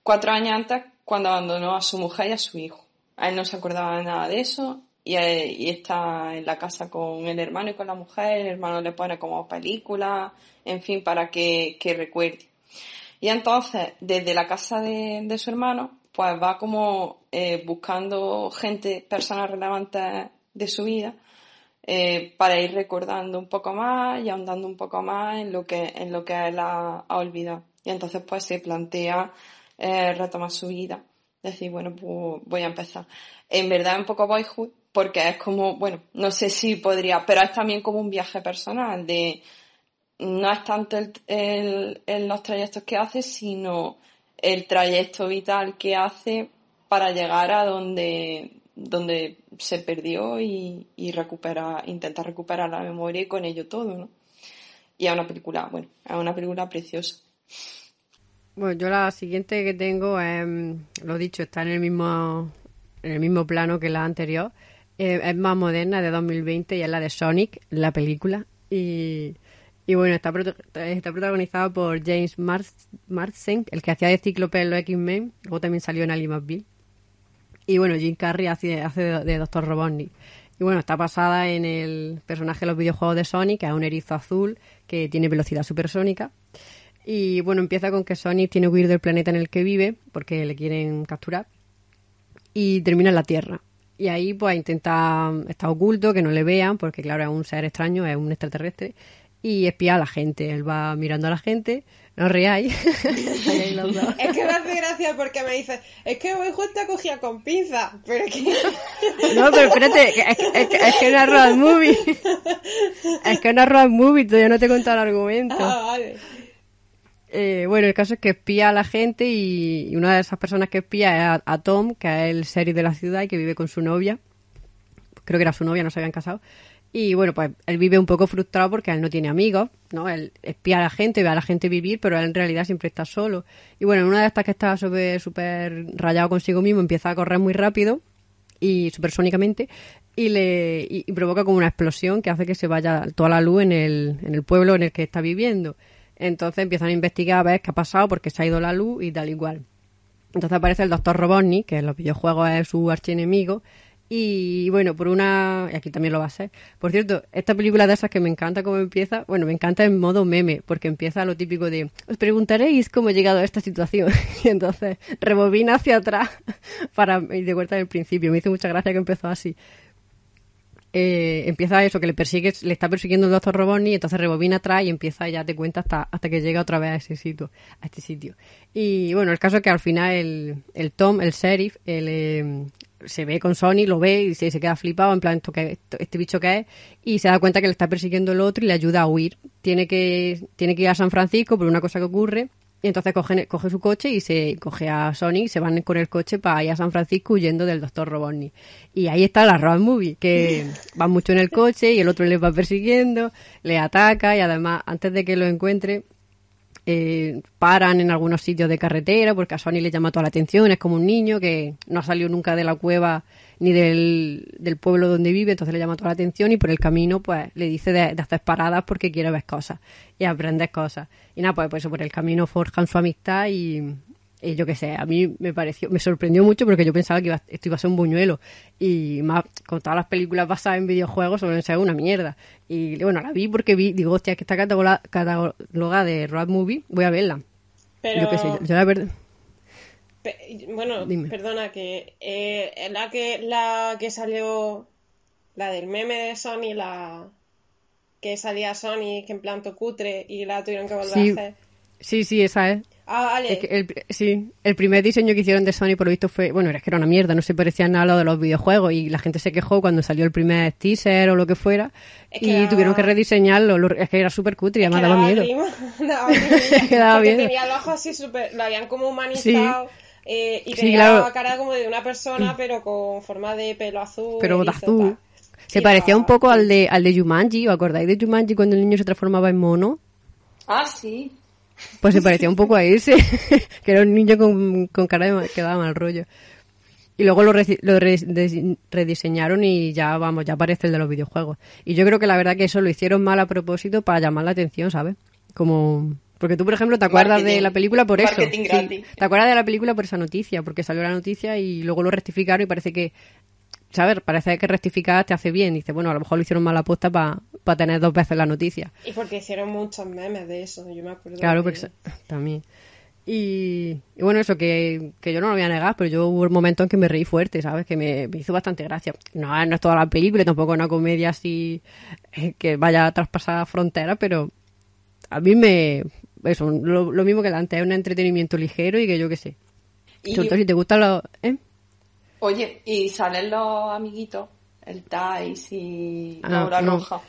cuatro años antes cuando abandonó a su mujer y a su hijo. A él no se acordaba nada de eso y, y está en la casa con el hermano y con la mujer, el hermano le pone como película, en fin, para que, que recuerde. Y entonces, desde la casa de, de su hermano, pues va como eh, buscando gente, personas relevantes de su vida, eh, para ir recordando un poco más y ahondando un poco más en lo que, en lo que él ha, olvidado. Y entonces pues se plantea eh, retomar su vida. Decir, bueno, pues voy a empezar. En verdad un poco boyhood, porque es como, bueno, no sé si podría, pero es también como un viaje personal de, no es tanto el, los trayectos que hace, sino el trayecto vital que hace para llegar a donde, donde se perdió y, y recupera, intenta recuperar la memoria y con ello todo, ¿no? Y es una película, bueno, es una película preciosa. Bueno, yo la siguiente que tengo es, lo dicho, está en el mismo, en el mismo plano que la anterior. Eh, es más moderna, de 2020, y es la de Sonic, la película. Y, y bueno, está, está protagonizada por James Marsden, el que hacía de Cíclope en los X-Men, luego también salió en Ali Y bueno, Jim Carrey hace, de, Dr. Robotnik. Y bueno, está basada en el personaje de los videojuegos de Sonic, que es un erizo azul que tiene velocidad supersónica. Y bueno, empieza con que Sonic tiene que huir del planeta en el que vive, porque le quieren capturar. Y termina en la Tierra. Y ahí pues intenta estar oculto, que no le vean, porque claro, es un ser extraño, es un extraterrestre, y espía a la gente. Él va mirando a la gente, no reáis. es que me hace gracia porque me dice, es que hoy justo cogía con pinza, pero es que... no, pero espérate, es, que es que una road movie. es que una road movie, todavía no te he contado el argumento. Ah, vale. Eh, bueno, el caso es que espía a la gente y, una de esas personas que espía es a, Tom, que es el sheriff de la ciudad y que vive con su novia. Creo que era su novia, no se habían casado. Y bueno, pues él vive un poco frustrado porque él no tiene amigos, ¿no? Él espía a la gente, ve a la gente vivir, pero él en realidad siempre está solo. Y bueno, en una de estas que está súper rayado consigo mismo, empieza a correr muy rápido y supersónicamente y le y, provoca como una explosión que hace que se vaya toda la luz en el, en el pueblo en el que está viviendo. Entonces empiezan a investigar a ver qué ha pasado porque se ha ido la luz y tal igual. Entonces aparece el doctor Robotnik, que en los videojuegos es su archienemigo. Y bueno, por una. Aquí también lo va a ser. Por cierto, esta película de esas que me encanta cómo empieza. Bueno, me encanta en modo meme, porque empieza lo típico de. Os preguntaréis cómo he llegado a esta situación. y entonces rebobina hacia atrás para ir de vuelta del principio. Me hizo mucha gracia que empezó así eh, empieza eso, que le persigue, le está persiguiendo el doctor Robotnik, y entonces rebobina atrás y empieza, ya te cuenta, hasta, hasta que llega otra vez a ese sitio, a este sitio. Y bueno, el caso es que al final el, el Tom, el sheriff, eh, se ve con Sony, lo ve y se, se queda flipado, en plan, esto que, este bicho que es, y se da cuenta que le está persiguiendo el otro y le ayuda a huir. Tiene que, tiene que ir a San Francisco por una cosa que ocurre y entonces coge, coge su coche y se coge a Sony y se van con el coche para ir a San Francisco huyendo del Doctor Robotnik. Y ahí está la road movie, que van mucho en el coche y el otro les va persiguiendo, le ataca y además antes de que lo encuentre eh, paran en algunos sitios de carretera porque a Sony le llama toda la atención, es como un niño que no salió nunca de la cueva ni del, del, pueblo donde vive, entonces le llama toda la atención y por el camino pues le dice de, hacer paradas porque quiere ver cosas y aprender cosas. Y nada, pues, pues por el camino forjan su amistad y, yo qué sé, a mí me pareció, me sorprendió mucho porque yo pensaba que iba, esto iba a ser un buñuelo y más con todas las películas basadas en videojuegos suelen ser una mierda. Y bueno, la vi porque vi, digo, hostia, que está catalogada de road movie, voy a verla. Pero... Yo qué sé, yo la verdad bueno, perdona, que eh, la que la que salió, la del meme de Sony, la que salía Sony, que en planto cutre y la tuvieron que volver a hacer. Sí, sí, esa es. Ah, vale. el, sí, el primer diseño que hicieron de Sony, por lo visto, fue. Bueno, era que era una mierda, no se parecía nada a lo de los videojuegos. Y la gente se quejó cuando salió el primer teaser o lo que fuera. y tuvieron que rediseñarlo. Es que era súper cutre y además daba miedo. daba bien. Tenía el ojo así súper. Lo habían como humanizado. Eh, y tenía la cara como de una persona, pero con forma de pelo azul. Pero azul. Se parecía un poco al de, al de Jumanji. ¿Os acordáis de Jumanji cuando el niño se transformaba en mono? Ah, sí. Pues se parecía un poco a ese, que era un niño con, con cara de que daba mal rollo. Y luego lo, lo rediseñaron y ya, vamos, ya aparece el de los videojuegos. Y yo creo que la verdad que eso lo hicieron mal a propósito para llamar la atención, ¿sabes? Como porque tú, por ejemplo, te acuerdas de la película por eso. te acuerdas de la película por esa noticia, porque salió la noticia y luego lo rectificaron y parece que, ¿sabes? Parece que rectificar te hace bien. Dice, bueno, a lo mejor lo hicieron mal apuesta para tener dos veces la noticia. Y porque hicieron muchos memes de eso, yo me acuerdo. Claro, también. Y, y bueno, eso que, que yo no lo voy a negar, pero yo hubo un momento en que me reí fuerte, ¿sabes? Que me, me hizo bastante gracia. No, no es toda la película, tampoco una comedia así eh, que vaya a traspasar fronteras, pero a mí me... Eso, lo, lo mismo que antes, es un entretenimiento ligero y que yo qué sé. Y- Sobre todo si te gustan los... ¿eh? Oye, y salen los amiguitos, el Thais y Ah, Laura no. Roja.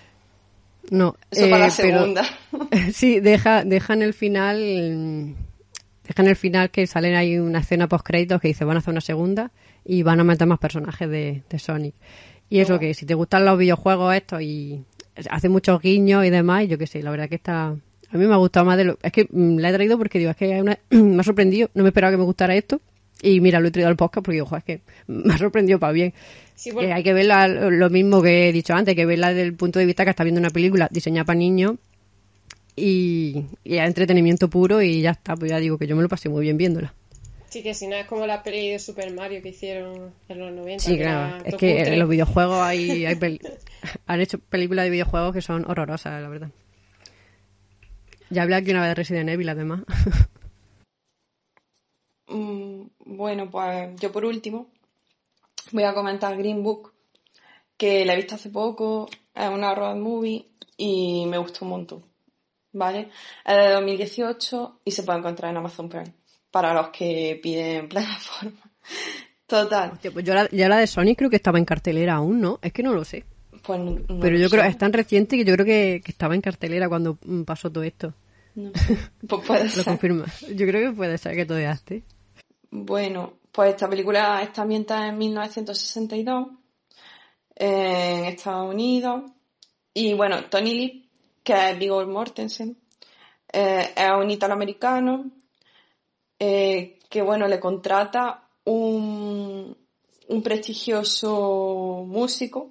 No, Eso para la eh, pero- segunda. sí, deja, deja en el final, mm, deja en el final que salen ahí una escena post créditos que dice van a hacer una segunda y van a meter más personajes de, de Sonic. Y eso que si te gustan los videojuegos estos y hace muchos guiños y demás, yo qué sé, la verdad que está, a mí me ha gustado más de lo, es que mm, la he traído porque digo, es que hay una- me ha sorprendido, no me esperaba que me gustara esto. Y mira, lo he traído al podcast porque digo, "Jo, es que me ha sorprendido para bien. Sí, hay que verla lo mismo que he dicho antes, hay que verla desde el punto de vista que está viendo una película diseñada para niños y, y es entretenimiento puro y ya está, pues ya digo que yo me lo pasé muy bien viéndola. Sí, que si no es como la peli de Super Mario que hicieron en los 90. Sí, claro, es que cutre. en los videojuegos hay, hay peli- han hecho películas de videojuegos que son horrorosas, la verdad. Ya hablé aquí una vez de Resident Evil, además. Mm, Bueno, pues yo por último voy a comentar Green Book, que la he visto hace poco, es una road movie y me gustó un montón, ¿vale? Es de 2018 y se puede encontrar en Amazon Prime, para los que piden plataforma. Total, Hostia, pues yo la, ya la de Sonic creo que estaba en cartelera aún, ¿no? Es que no lo sé. pues no- no Pero lo yo creo sé, es tan reciente que yo creo que, que estaba en cartelera cuando mm, pasó todo esto. no sé. Pues puede Lo ser. confirma. Yo creo que puede ser que todavía esté. Bueno, pues esta película está ambientada en 1962 en Estados Unidos. Y bueno, Tony Lee, que es Viggo Mortensen, eh, es un italoamericano eh, que bueno, le contrata un, prestigioso músico,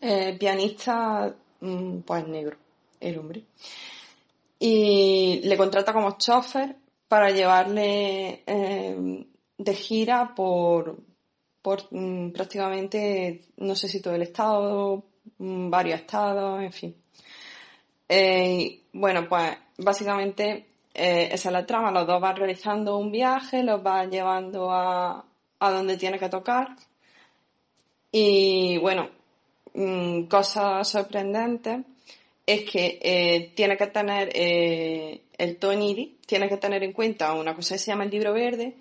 eh, pianista, mm, pues negro, el hombre. Y le contrata como chofer para llevarle eh, de gira por, por mm, prácticamente, no sé si todo el estado, mm, varios estados, en fin. Eh, bueno, pues básicamente eh, esa es la trama, los dos van realizando un viaje, los van llevando a, a donde tiene que tocar y bueno, mm, cosas sorprendentes es que eh, tiene que tener eh, el Tony Lee, tiene que tener en cuenta una cosa que se llama el libro verde,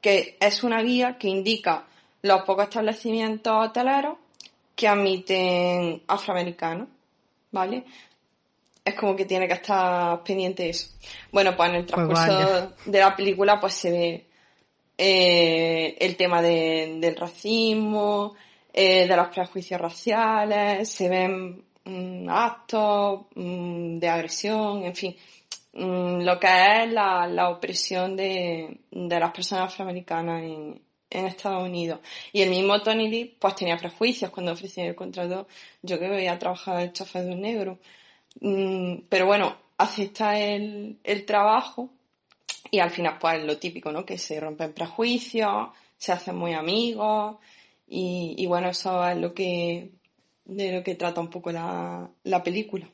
que es una guía que indica los pocos establecimientos hoteleros que admiten afroamericanos, ¿vale? Es como que tiene que estar pendiente de eso. Bueno, pues en el Pues transcurso de la película pues se ve eh, el tema de- del racismo, eh, de los prejuicios raciales, se ven mm, actos mm, de agresión, en fin, mm, lo que es la, la opresión de, de las personas afroamericanas en, en Estados Unidos. Y el mismo Tony Lee pues tenía prejuicios cuando ofrecía el contrato, yo que voy a trabajar el chofer de un negro. Mm, pero bueno, acepta el, el trabajo y al final, pues lo típico, ¿no? Que se rompen prejuicios, se hacen muy amigos y, y bueno, eso es lo que, de lo que trata un poco la, la película.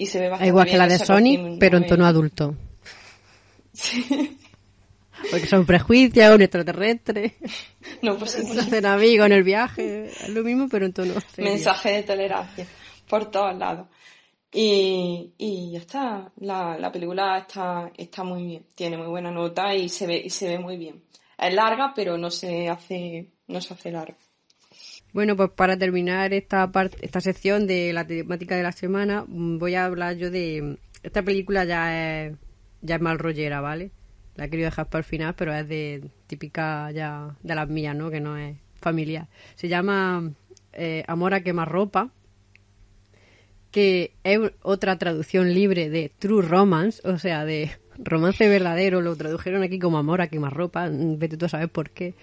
Y se ve bastante Igual que la de racismo, pero en ¿no? tono adulto. Porque son prejuicios, un extraterrestre, No, pues sí, hacen amigos en el viaje, es lo mismo, pero en tono serio. mensaje de tolerancia por todos lados. Y, y ya está, la, la película está, está muy bien, tiene muy buena nota y se ve, y se ve muy bien. Es larga, pero no se hace, no se hace larga. Bueno, pues para terminar esta parte, esta sección de la temática de la semana, mm, voy a hablar yo de esta película ya es ya es mal rollera, ¿vale? La he querido dejar para el final, pero es de típica ya de las mías, ¿no? Que no es familiar. Se llama eh, Amor a quemarropa, que es otra traducción libre de True Romance, o sea, de romance verdadero, lo tradujeron aquí como Amor a quemarropa, mm, vete tú a saber por qué.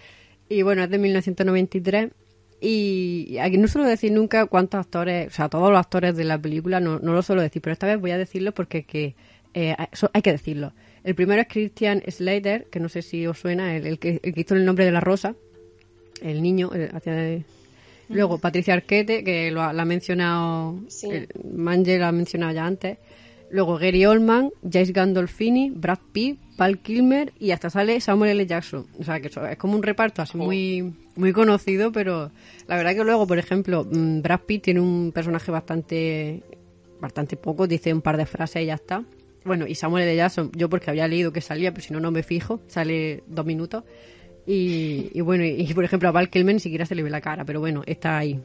Y bueno, es de 1993 y aquí no suelo decir nunca cuántos actores, o sea, todos los actores de la película no, no lo suelo decir, pero esta vez voy a decirlo porque que, eh, hay que decirlo. El primero es Christian Slater, que no sé si os suena, el, el que, el que hizo el nombre de la rosa, el niño, el- hacia de- Luego Patricia Arquette, que lo ha, la ha mencionado, Sí. el Manje lo ha mencionado ya antes, Luego Gary Oldman, Jace Gandolfini, Brad Pitt, Val Kilmer y hasta sale Samuel L. Jackson. O sea, que es como un reparto así muy, muy conocido, pero la verdad que luego, por ejemplo, mm, Brad Pitt tiene un personaje bastante, bastante poco, dice un par de frases y ya está. Bueno, y Samuel L. Jackson, yo porque había leído que salía, pero si no, no me fijo, sale dos minutos. Y, bueno, y, por ejemplo a Val Kilmer ni siquiera se le ve la cara, pero bueno, está ahí.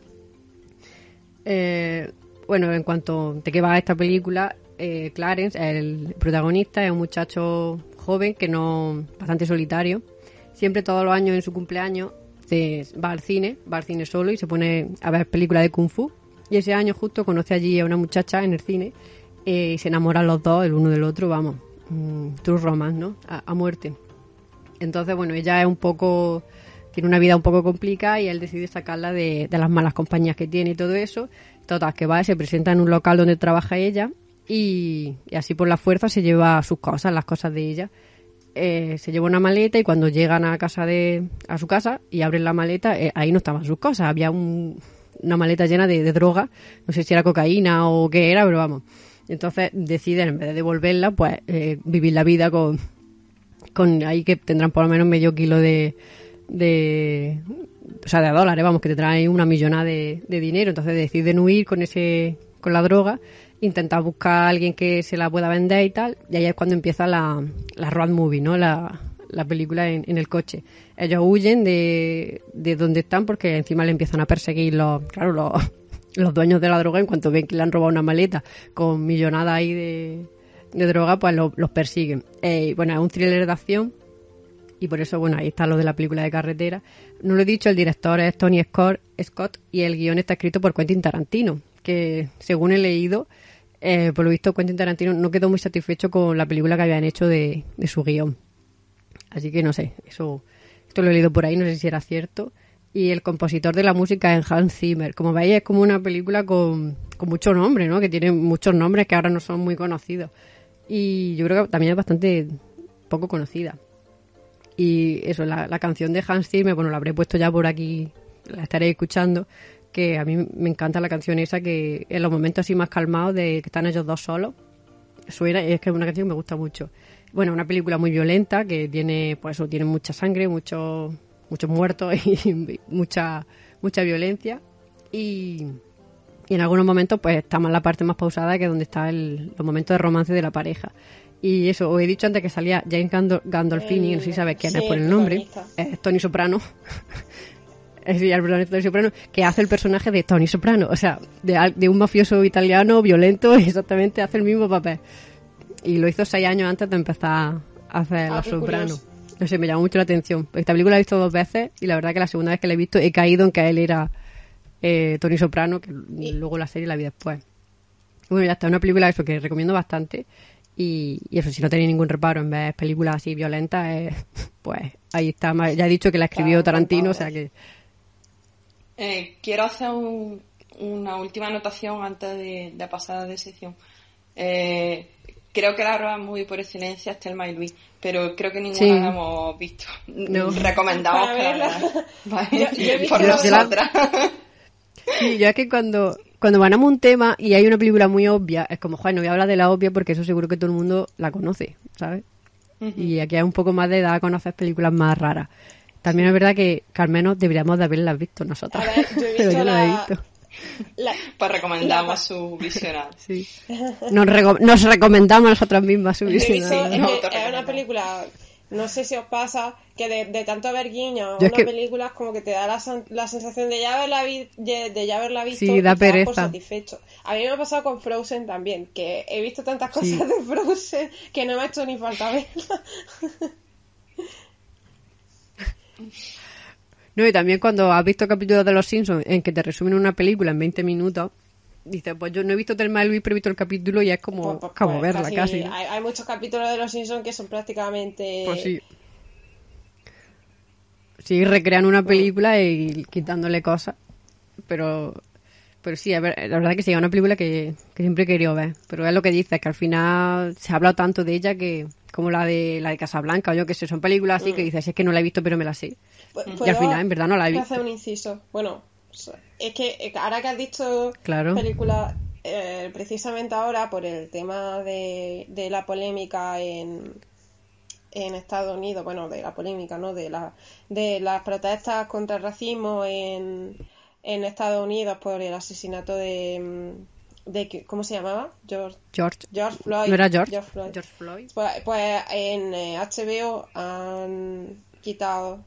Eh, bueno, en cuanto de qué va esta película, eh, Clarence, el protagonista, es un muchacho joven que no, bastante solitario. Siempre todos los años en su cumpleaños va al cine, va al cine solo y se pone a ver películas de kung fu. Y ese año justo conoce allí a una muchacha en el cine eh, y se enamoran los dos el uno del otro, vamos, mm, true romance, ¿no? A, muerte. Entonces, bueno, ella es un poco tiene una vida un poco complicada y él decide sacarla de, las malas compañías que tiene y todo eso. Total, que va, se presenta en un local donde trabaja ella y, así por la fuerza se lleva sus cosas, las cosas de ella. Eh, se lleva una maleta y cuando llegan a casa de a su casa y abren la maleta eh, ahí no estaban sus cosas. Había una maleta llena de, droga. No sé si era cocaína o qué era pero vamos. Entonces deciden en vez de devolverla pues eh, vivir la vida con con ahí que tendrán por lo menos medio kilo de, de o sea de dólares vamos que te traen una millonada de, de dinero. Entonces deciden huir con ese con la droga intentar buscar a alguien que se la pueda vender y tal, y ahí es cuando empieza la, la road movie, ¿no? La, la película en, en, el coche. Ellos huyen de, de donde están porque encima le empiezan a perseguir los, claro, los, los dueños de la droga en cuanto ven que le han robado una maleta con millonada ahí de, de droga, pues los persiguen. Eh, bueno, es un thriller de acción y por eso, bueno, ahí está lo de la película de carretera. No lo he dicho, el director es Tony Scott, Scott y el guion está escrito por Quentin Tarantino, que según he leído eh, por lo visto Quentin Tarantino no quedó muy satisfecho con la película que habían hecho de, su guion. Así que no sé, eso esto lo he leído por ahí, no sé si era cierto. Y el compositor de la música es Hans Zimmer. Como veis, es como una película con, con mucho nombre, ¿no? Que tiene muchos nombres que ahora no son muy conocidos. Y yo creo que también es bastante poco conocida. Y eso, la, la canción de Hans Zimmer, bueno, la habré puesto ya por aquí, la estaré escuchando que a mí me encanta la canción esa que en los momentos así más calmados de que están ellos dos solos suena y es que es una canción que me gusta mucho. Bueno una película muy violenta que tiene pues eso tiene mucha sangre muchos muchos muertos y mucha mucha violencia. Y, en algunos momentos pues está más la parte más pausada que donde está el, los momentos de romance de la pareja. Y eso, os he dicho antes que salía James Gandolfini, no sé si sabes quién es por el nombre, es Tony Soprano, es decir, el de Soprano, que hace el personaje de Tony Soprano, o sea, de, un mafioso italiano violento, exactamente hace el mismo papel. Y lo hizo seis años antes de empezar a hacer ah, Soprano. No sé, me llamó mucho la atención. Esta película la he visto dos veces y la verdad que la segunda vez que la he visto he caído en que él era eh, Tony Soprano, que luego la serie la vi después. Bueno, ya está, una película eso que recomiendo bastante. Y, eso, si no tenéis ningún reparo en ver películas así violentas, eh, pues ahí está. Ya he dicho que la escribió Tarantino, o sea que eh, quiero hacer una última anotación antes de, pasar de sección. Eh, creo que la rueda muy por excelencia es Telma y Luis, pero creo que ninguna la hemos visto. Recomendamos que verla. por nosotras. Sí, yo es que cuando, cuando ganamos un tema y hay una película muy obvia, es como, joder, no voy a hablar de la obvia porque eso seguro que todo el mundo la conoce, ¿sabes? Y aquí hay un poco más de edad a conocer películas más raras. También es verdad que, que al menos deberíamos de haberlas visto nosotras. Pero yo no la he visto. pues recomendamos su visional. Sí. Nos, nos, recomendamos nosotras mismas su visional. Es, una película, no sé si os pasa, que de, tanto ver guiños una película es como que te da la, la sensación de ya haberla, vi, de, ya haberla visto sí, da pereza. satisfecho. A mí me ha pasado con Frozen también, que he visto tantas cosas de Frozen que no me ha hecho ni falta verla. No, y también cuando has visto capítulos de Los Simpsons en que te resumen una película en 20 minutos, dices, pues yo no he visto Telma y Luis, pero he visto el capítulo y es como, pues, pues, pues, verla casi. Hay, muchos capítulos de Los Simpsons que son prácticamente... Pues sí. Sí, recrean una película y quitándole cosas, pero... Pero sí, la verdad que sí, es una película que, siempre he querido ver. Pero es lo que dices, que al final se ha hablado tanto de ella que, como la de la de Casablanca o yo que sé, son películas así que mm. dices, es que no la he visto pero me la sé. Y al final en verdad no la he visto. hacer un inciso. Bueno, es que eh, ahora que has dicho películas eh, precisamente ahora por el tema de, de la polémica en, en Estados Unidos, bueno, de la polémica, ¿no? De, la, de las protestas contra el racismo en, en Estados Unidos por el asesinato de, de ¿cómo se llamaba? George, George. George Floyd. ¿No era George? George Floyd. George Floyd. Pues, pues en eh, HBO han quitado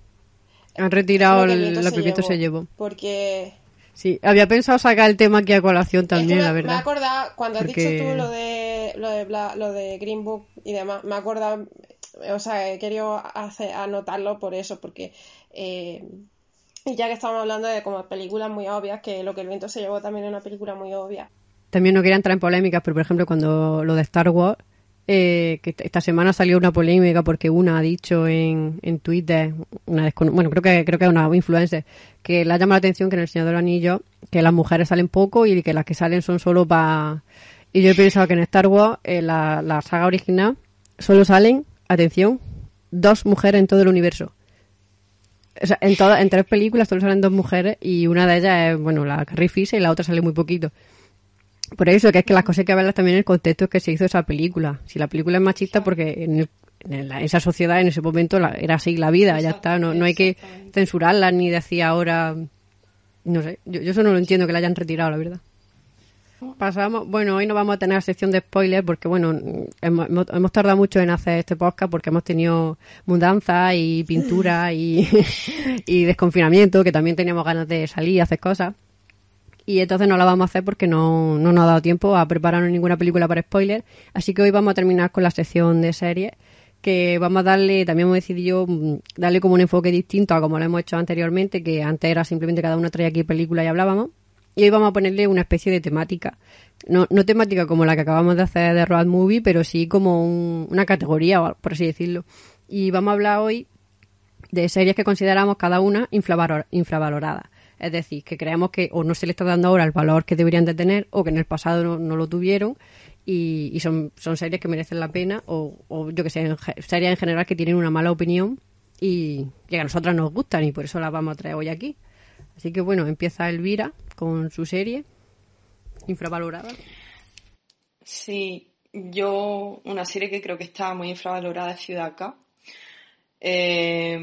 Han retirado lo que el el- viento se que viento llevó, se llevó. Porque Sí, había pensado sacar el tema aquí a colación Es que también, me, la me verdad. acordado, cuando has Porque- dicho tú lo de, lo de Bla- lo de Green Book y demás, me he acordado, o sea, he querido hacer, anotarlo por eso, porque eh, y ya que estamos hablando de como películas muy obvias, que lo que el viento se llevó también es una película muy obvia. También no quería entrar en polémicas, pero por ejemplo, cuando lo de Star Wars, eh, que esta semana salió una polémica porque una ha dicho en, en Twitter, una bueno, creo que creo que es una influencer, que le ha llamado la atención que en El Señor de los Anillos que las mujeres salen poco y que las que salen son solo para... Y yo he pensado que en Star Wars, en la, la saga original, solo salen, atención, dos mujeres en todo el universo. En, todas, en tres películas solo salen dos mujeres y una de ellas es, bueno, la Carrie Fisher y la otra sale muy poquito. Por eso, que es que las cosas hay que verlas también en el contexto que se hizo esa película. Si la película es machista, porque en, el- en la- esa sociedad, en ese momento, la- era así la vida, ya está. No, no hay que censurarla ni decir ahora. No sé, yo, yo eso no lo entiendo que la hayan retirado, la verdad. Pasamos, bueno, hoy no vamos a tener sección de spoilers porque, bueno, hemos, hemos- hemos tardado mucho en hacer este podcast porque hemos tenido mudanza y pintura y, y desconfinamiento, que también teníamos ganas de salir y hacer cosas. Y entonces no la vamos a hacer porque no, no nos ha dado tiempo a prepararnos ninguna película para spoiler. Así que hoy vamos a terminar con la sección de series, que vamos a darle, también hemos decidido mm, darle como un enfoque distinto a como lo hemos hecho anteriormente, que antes era simplemente cada uno traía aquí película y hablábamos. Y hoy vamos a ponerle una especie de temática. No, no temática como la que acabamos de hacer de Road Movie, pero sí como un- una categoría, por así decirlo. Y vamos a hablar hoy de series que consideramos cada una infravalor- infravaloradas. Es decir, que creemos que o no se le está dando ahora el valor que deberían de tener o que en el pasado no, lo tuvieron y, son, series que merecen la pena o, yo que sé, en series en general que tienen una mala opinión y que a nosotras nos gustan y por eso las vamos a traer hoy aquí. Así que bueno, empieza Elvira con su serie infravalorada. Sí, yo una serie que creo que está muy infravalorada es Ciudad K. Eh,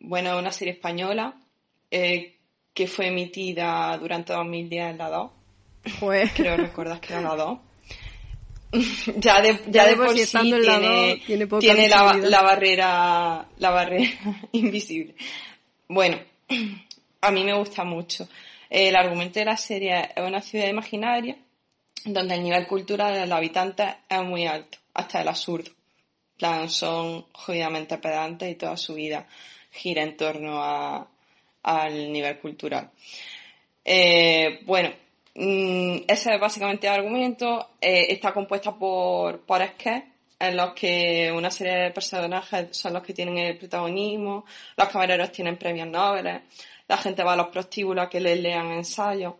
bueno, una serie española eh, que fue emitida durante 2010 en la 2. Pues Creo recordar que era la 2. ya de, ya Ya de por sí en la tiene, tiene poca tiene la, barrera la barrera invisible. Bueno, a mí me gusta mucho. El argumento de la serie es una ciudad imaginaria donde el nivel cultural de los habitantes es muy alto, hasta el absurdo. Plan, son jodidamente pedantes y toda su vida gira en torno a, al nivel cultural. Eh, bueno, mm, ese es básicamente el argumento. Eh, está compuesta por, por sketches en los que una serie de personajes son los que tienen el protagonismo, los camareros tienen premios Nobel, la gente va a los prostíbulos a que les lean ensayos.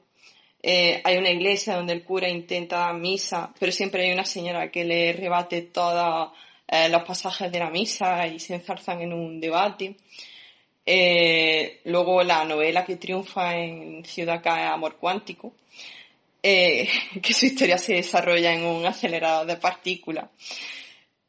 Eh, hay una iglesia donde el cura intenta misa, pero siempre hay una señora que le rebate todos eh, los pasajes de la misa y se enzarzan en un debate. Eh, luego la novela que triunfa en Ciudad es Amor Cuántico, eh, que su historia se desarrolla en un acelerador de partículas.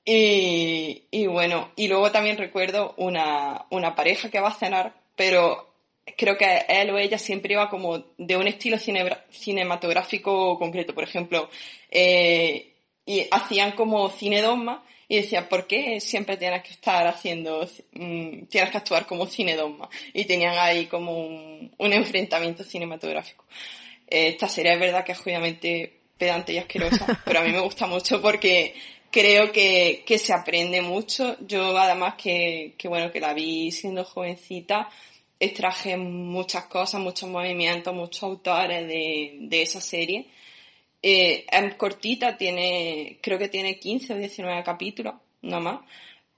Y, bueno, y luego también recuerdo una, una pareja que va a cenar, pero creo que él o ella siempre iba como de un estilo cine- cinematográfico concreto. Por ejemplo, eh, y hacían como cine dogma y decían, ¿por qué siempre tienes que estar haciendo, mm, tienes que actuar como cine dogma? Y tenían ahí como un, un enfrentamiento cinematográfico. Eh, esta serie es verdad que es jodidamente pedante y asquerosa, pero a mí me gusta mucho porque creo que, que se aprende mucho. Yo además que, que bueno, que la vi siendo jovencita, extraje muchas cosas, muchos movimientos, muchos autores de, de esa serie. Eh, es cortita, tiene, creo que tiene 15 o 19 capítulos, no más.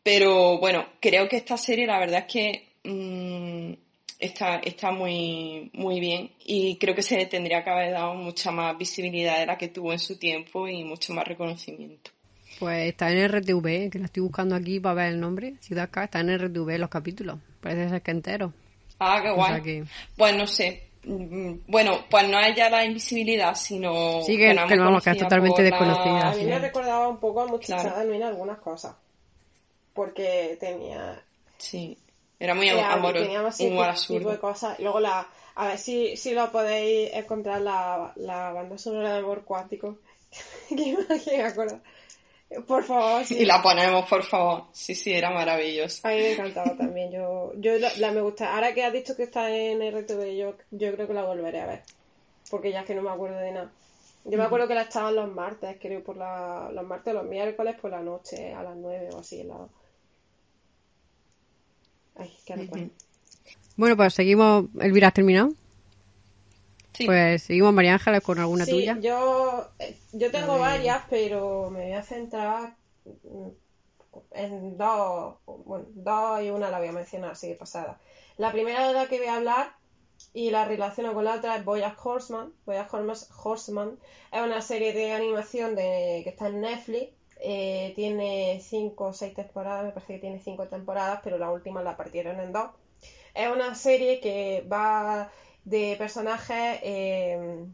Pero bueno, creo que esta serie la verdad es que mm, está, está muy, muy bien y creo que se le tendría que haber dado mucha más visibilidad de la que tuvo en su tiempo y mucho más reconocimiento. Pues está en RTV, que la estoy buscando aquí para ver el nombre. Ciudad K está en RTV los capítulos. Parece ser que entero. Ah, qué O guay. sea que- Pues no sé, bueno, pues no es ya la invisibilidad, sino sí, que, que, vamos, que es totalmente desconocida. A mí me recordaba un poco a Muchacha en algunas cosas. Porque tenía. Sí, era muy amoroso. Tenía tipo de cosas. Luego la. A ver si, si lo podéis encontrar la, la banda sonora de amor cuántico. que me acuerdo. Por favor. Sí. Y la ponemos, por favor. Sí, sí, era maravilloso. A mí me encantaba también. Yo, yo la, me gusta. Ahora que has dicho que está en RTV, yo, yo creo que la volveré a ver. Porque ya es que no me acuerdo de nada. Yo me acuerdo que la echaban los martes, creo, por la, los martes o los miércoles por la noche, a las nueve o así. La... Ay, qué recuerdo. Bueno, pues seguimos. ¿Elvira has terminado? Pues seguimos, María Ángeles, con alguna sí, tuya. Yo, yo tengo varias, pero me voy a centrar en dos, bueno, dos y una la voy a mencionar así de pasada. La primera de la que voy a hablar y la relaciono con la otra es Boyack Horseman. Boyack Horseman es una serie de animación de, que está en Netflix. Eh, tiene cinco o seis temporadas, me parece que tiene cinco temporadas, pero la última la partieron en dos. Es una serie que va de personajes eh,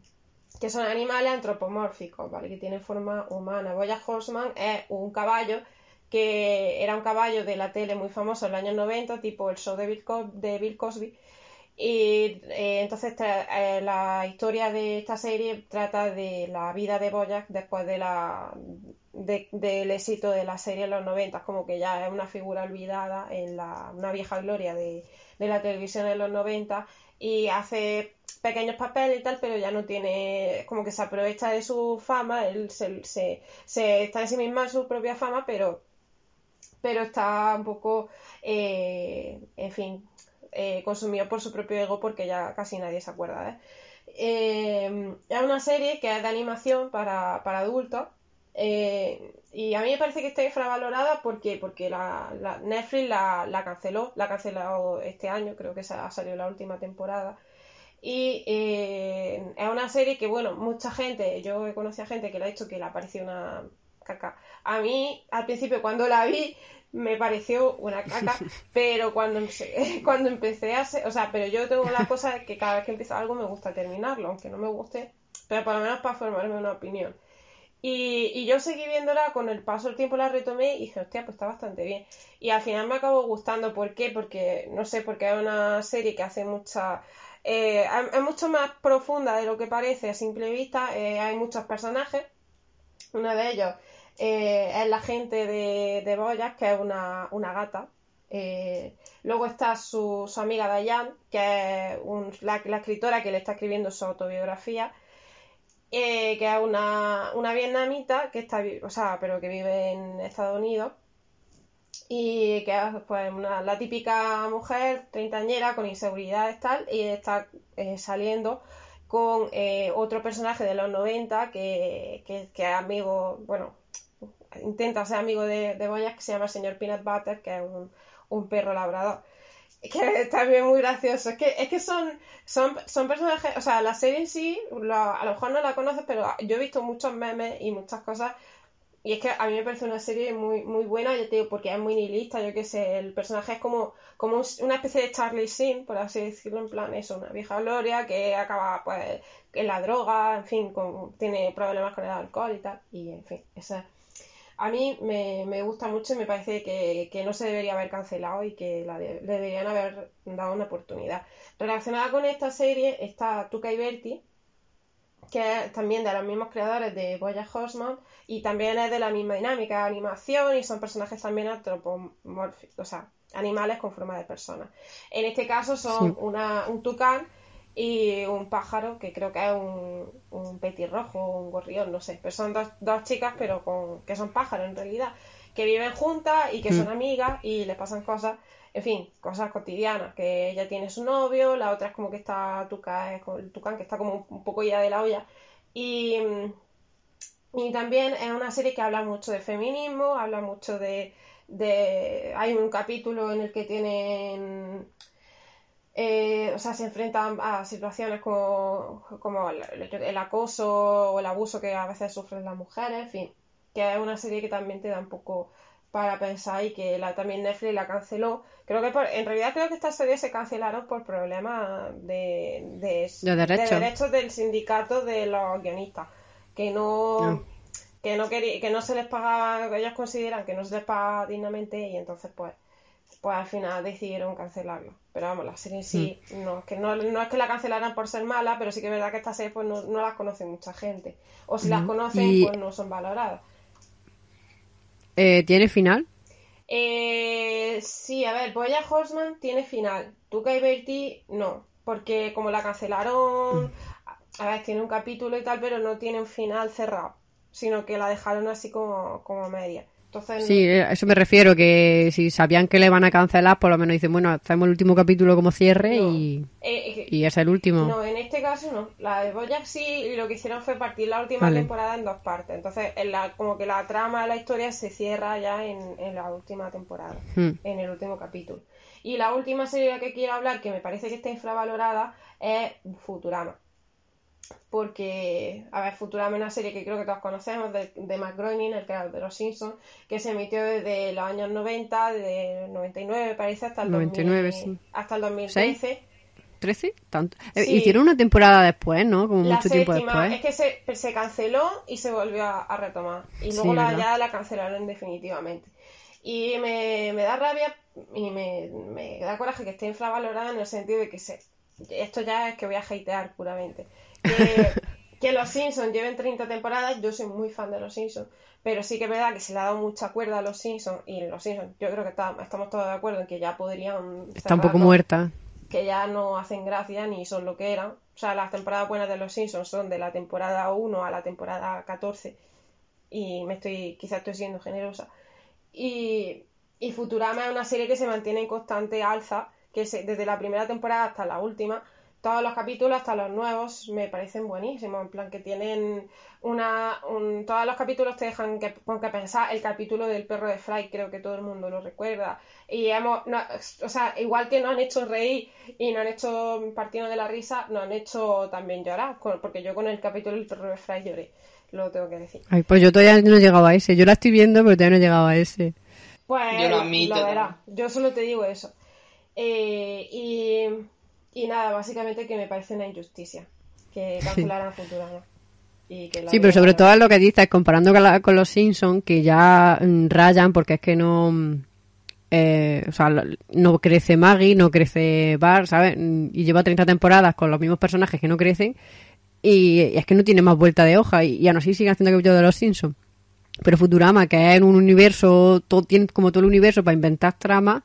que son animales antropomórficos, ¿vale? Que tienen forma humana. Boya Horseman es un caballo que era un caballo de la tele muy famoso en los años 90, tipo el show de Bill, Cosby. Y eh, entonces eh, la historia de esta serie trata de la vida de Boyack después de la, del éxito de la serie en los 90, como que ya es una figura olvidada en la, una vieja gloria de, de la televisión en los 90 y hace pequeños papeles y tal, pero ya no tiene, como que se aprovecha de su fama, él se, se, se está en sí misma su propia fama, pero, pero está un poco, eh, en fin, eh, consumido por su propio ego porque ya casi nadie se acuerda. eh es una serie que es de animación para, para adultos eh, y a mí me parece que está infravalorada porque, porque la, Netflix la, la, canceló, la ha cancelado este año, creo que ha salido la última temporada. Y eh, es una serie que, bueno, mucha gente, yo he conocido a gente que le ha dicho que le pareció una caca. A mí, al principio, cuando la vi, me pareció una caca, pero cuando, cuando empecé a hacer, o sea, pero yo tengo la cosa de que cada vez que empiezo algo me gusta terminarlo, aunque no me guste, pero por lo menos para formarme una opinión. Y, yo seguí viéndola, con el paso del tiempo la retomé y dije, hostia, pues está bastante bien. Y al final me acabó gustando. ¿Por qué? Porque, no sé, porque es una serie que hace mucha... Eh, es mucho más profunda de lo que parece a simple vista. Eh, hay muchos personajes. Uno de ellos eh, es la gente de, de Boyas, que es una, gata. luego está su, amiga Dayan, que es la, la escritora que le está escribiendo su autobiografía eh, que es una, una, vietnamita que está, o sea, pero que vive en Estados Unidos y que es pues una, la típica mujer treintañera con inseguridades tal y está eh, saliendo con eh, otro personaje de los 90 que, que, que, es amigo, bueno, intenta ser amigo de, de Boyas que se llama el señor Peanut Butter, que es un, un perro labrador que es también muy gracioso. Es que, es que son, son, son personajes, o sea, la serie en sí, a lo mejor no la conoces, pero yo he visto muchos memes y muchas cosas. Y es que a mí me parece una serie muy, muy buena, yo te digo, porque es muy nihilista, yo qué sé, el personaje es como, como una especie de Charlie Sheen, por así decirlo, en plan, eso, una vieja gloria que acaba, pues, en la droga, en fin, con, tiene problemas con el alcohol y tal, y en fin, esa a mí me, me, gusta mucho y me parece que, que, no se debería haber cancelado y que la le deberían haber dado una oportunidad. Relacionada con esta serie está Tuca y Berti, que es también de los mismos creadores de Boya Horseman y también es de la misma dinámica de animación y son personajes también antropomórficos, o sea, animales con forma de personas. En este caso son una, un tucán y un pájaro que creo que es un, un petirrojo, un gorrión, no sé. Pero son dos, dos chicas, pero con, que son pájaros en realidad, que viven juntas y que son mm. amigas y les pasan cosas, en fin, cosas cotidianas. Que ella tiene su novio, la otra es como que está tucán, tucán que está como un poco ya de la olla. Y, y también es una serie que habla mucho de feminismo, habla mucho de, de. Hay un capítulo en el que tienen eh, o sea, se enfrentan a situaciones como, como el, acoso o el abuso que a veces sufren las mujeres, en fin, que es una serie que también te da un poco para pensar y que la, también Netflix la canceló. Creo que en realidad creo que estas series se cancelaron por problemas de, de, derechos del sindicato de los guionistas, que no, ah. que no que no se les pagaba, que ellos consideran que no se les paga dignamente y entonces pues pues al final decidieron cancelarlo. Pero vamos, la serie sí, mm. no, que no, es que la cancelaran por ser mala, pero sí que es verdad que estas series pues no, las conoce mucha gente. O si las conocen, pues no son valoradas. Eh, ¿Tiene final? Eh, sí, a ver, Boya Horseman tiene final. Tuca y Bertie no, porque como la cancelaron, a ver, tiene un capítulo y tal, pero no tiene un final cerrado, sino que la dejaron así como, como media sí, eh, a eso me refiero, que si sabían que le van a cancelar, por lo menos dicen, bueno, hacemos el último capítulo como cierre y, eh, y es el último. No, en este caso no. La de Boyack sí, lo que hicieron fue partir la última temporada en dos partes. Entonces, en la, como que la trama de la historia se cierra ya en, en la última temporada, hmm. en el último capítulo. Y la última serie que quiero hablar, que me parece que está infravalorada, es Futurama porque, a ver, Futurama es una serie que creo que todos conocemos de, de Matt Groening, el creador de Los Simpsons, que se emitió desde los años 90, de 99 me parece, hasta el, 99, hasta el 2013. ¿13? Tanto. Eh, hicieron una temporada después, ¿no? Como mucho tiempo después. Es que se, se, canceló y se volvió a, retomar. Y luego ya la cancelaron definitivamente. Y me, me da rabia y me, me, da coraje que esté infravalorada en el sentido de que se, esto ya es que voy a hatear puramente que, los Simpsons lleven 30 temporadas, yo soy muy fan de los Simpsons, pero sí que es verdad que se le ha dado mucha cuerda a los Simpsons y los Simpsons, yo creo que estamos todos de acuerdo en que ya podrían... Está un poco muerta. Que ya no hacen gracia ni son lo que eran. O sea, las temporadas buenas de los Simpsons son de la temporada 1 a la temporada 14 y me estoy, quizás estoy siendo generosa. Y, y Futurama es una serie que se mantiene en constante alza, que desde la primera temporada hasta la última todos los capítulos, hasta los nuevos, me parecen buenísimos. En plan, que tienen una. todos los capítulos te dejan que, con que pensar. El capítulo del perro de Fry, creo que todo el mundo lo recuerda. Y hemos. o sea, igual que no han hecho reír y no han hecho partido de la risa, no han hecho también llorar. porque yo con el capítulo del perro de Fry lloré. Lo tengo que decir. Ay, pues yo todavía no he llegado a ese. Yo la estoy viendo, pero todavía no he llegado a ese. Pues yo lo, verás. Yo solo te digo eso. Eh, y y nada, básicamente que me parece una injusticia que cancelaran Futurama. Y que sí, pero sobre todo lo que dices, comparando con, los Simpsons, que ya mm, rayan porque es que no... Mm, eh, o sea, no crece Maggie, no crece Bart, ¿sabes? Y lleva 30 temporadas con los mismos personajes que no crecen y, es que no tiene más vuelta de hoja y, y aún así siguen haciendo capítulos de los Simpsons. Pero Futurama, que es en un universo, todo, tiene como todo el universo para inventar tramas,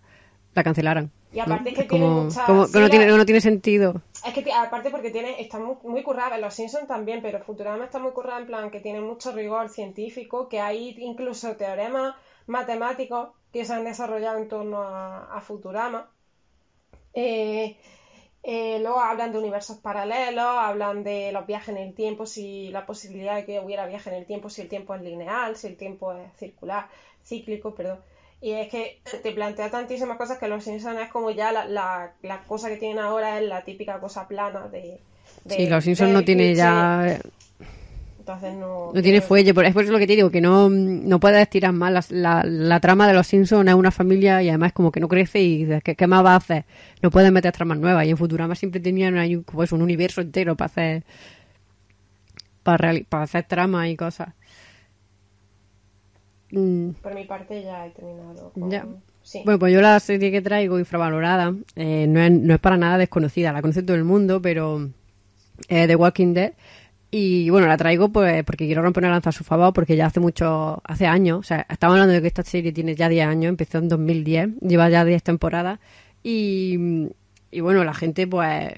la cancelaran. Y aparte es que tiene mucha... Como que no tiene, no tiene sentido. Es que aparte porque tiene, está muy, muy currada, los Simpsons también, pero Futurama está muy currada en plan que tiene mucho rigor científico, que hay incluso teoremas matemáticos que se han desarrollado en torno a, Futurama. Eh, eh, luego hablan de universos paralelos, hablan de los viajes en el tiempo, si la posibilidad de que hubiera viaje en el tiempo, si el tiempo es lineal, si el tiempo es circular, cíclico, perdón. Y es que te plantea tantísimas cosas que los Simpsons es como ya la, la, cosa que tienen ahora es la típica cosa plana de... sí, los Simpsons no tiene ya... Entonces no... No tiene fuelle, es por eso lo que te digo, que no, no puedes estirar más. La, la, trama de los Simpsons es una familia y además como que no crece y ¿qué, más va a hacer? No puedes meter tramas nuevas y en Futurama siempre tenían pues, un universo entero para hacer... Para, para hacer tramas y cosas. Mm. Por mi parte ya he terminado. Bueno, pues yo la serie que traigo, infravalorada, eh, no, es, no es para nada desconocida, la conoce todo el mundo, pero es The Walking Dead. Y bueno, la traigo pues porque quiero romper una lanza a su favor, porque ya hace mucho, hace años, o sea, estamos hablando de que esta serie tiene ya 10 años, empezó en 2010, lleva ya 10 temporadas, y, y bueno, la gente, pues,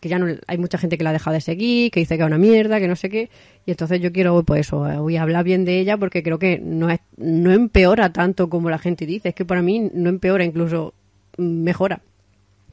que ya no, hay mucha gente que la ha dejado de seguir, que dice que es una mierda, que no sé qué. Y entonces yo quiero, pues eso, eh, voy a hablar bien de ella porque creo que no, es, no empeora tanto como la gente dice. Es que para mí no empeora, incluso mejora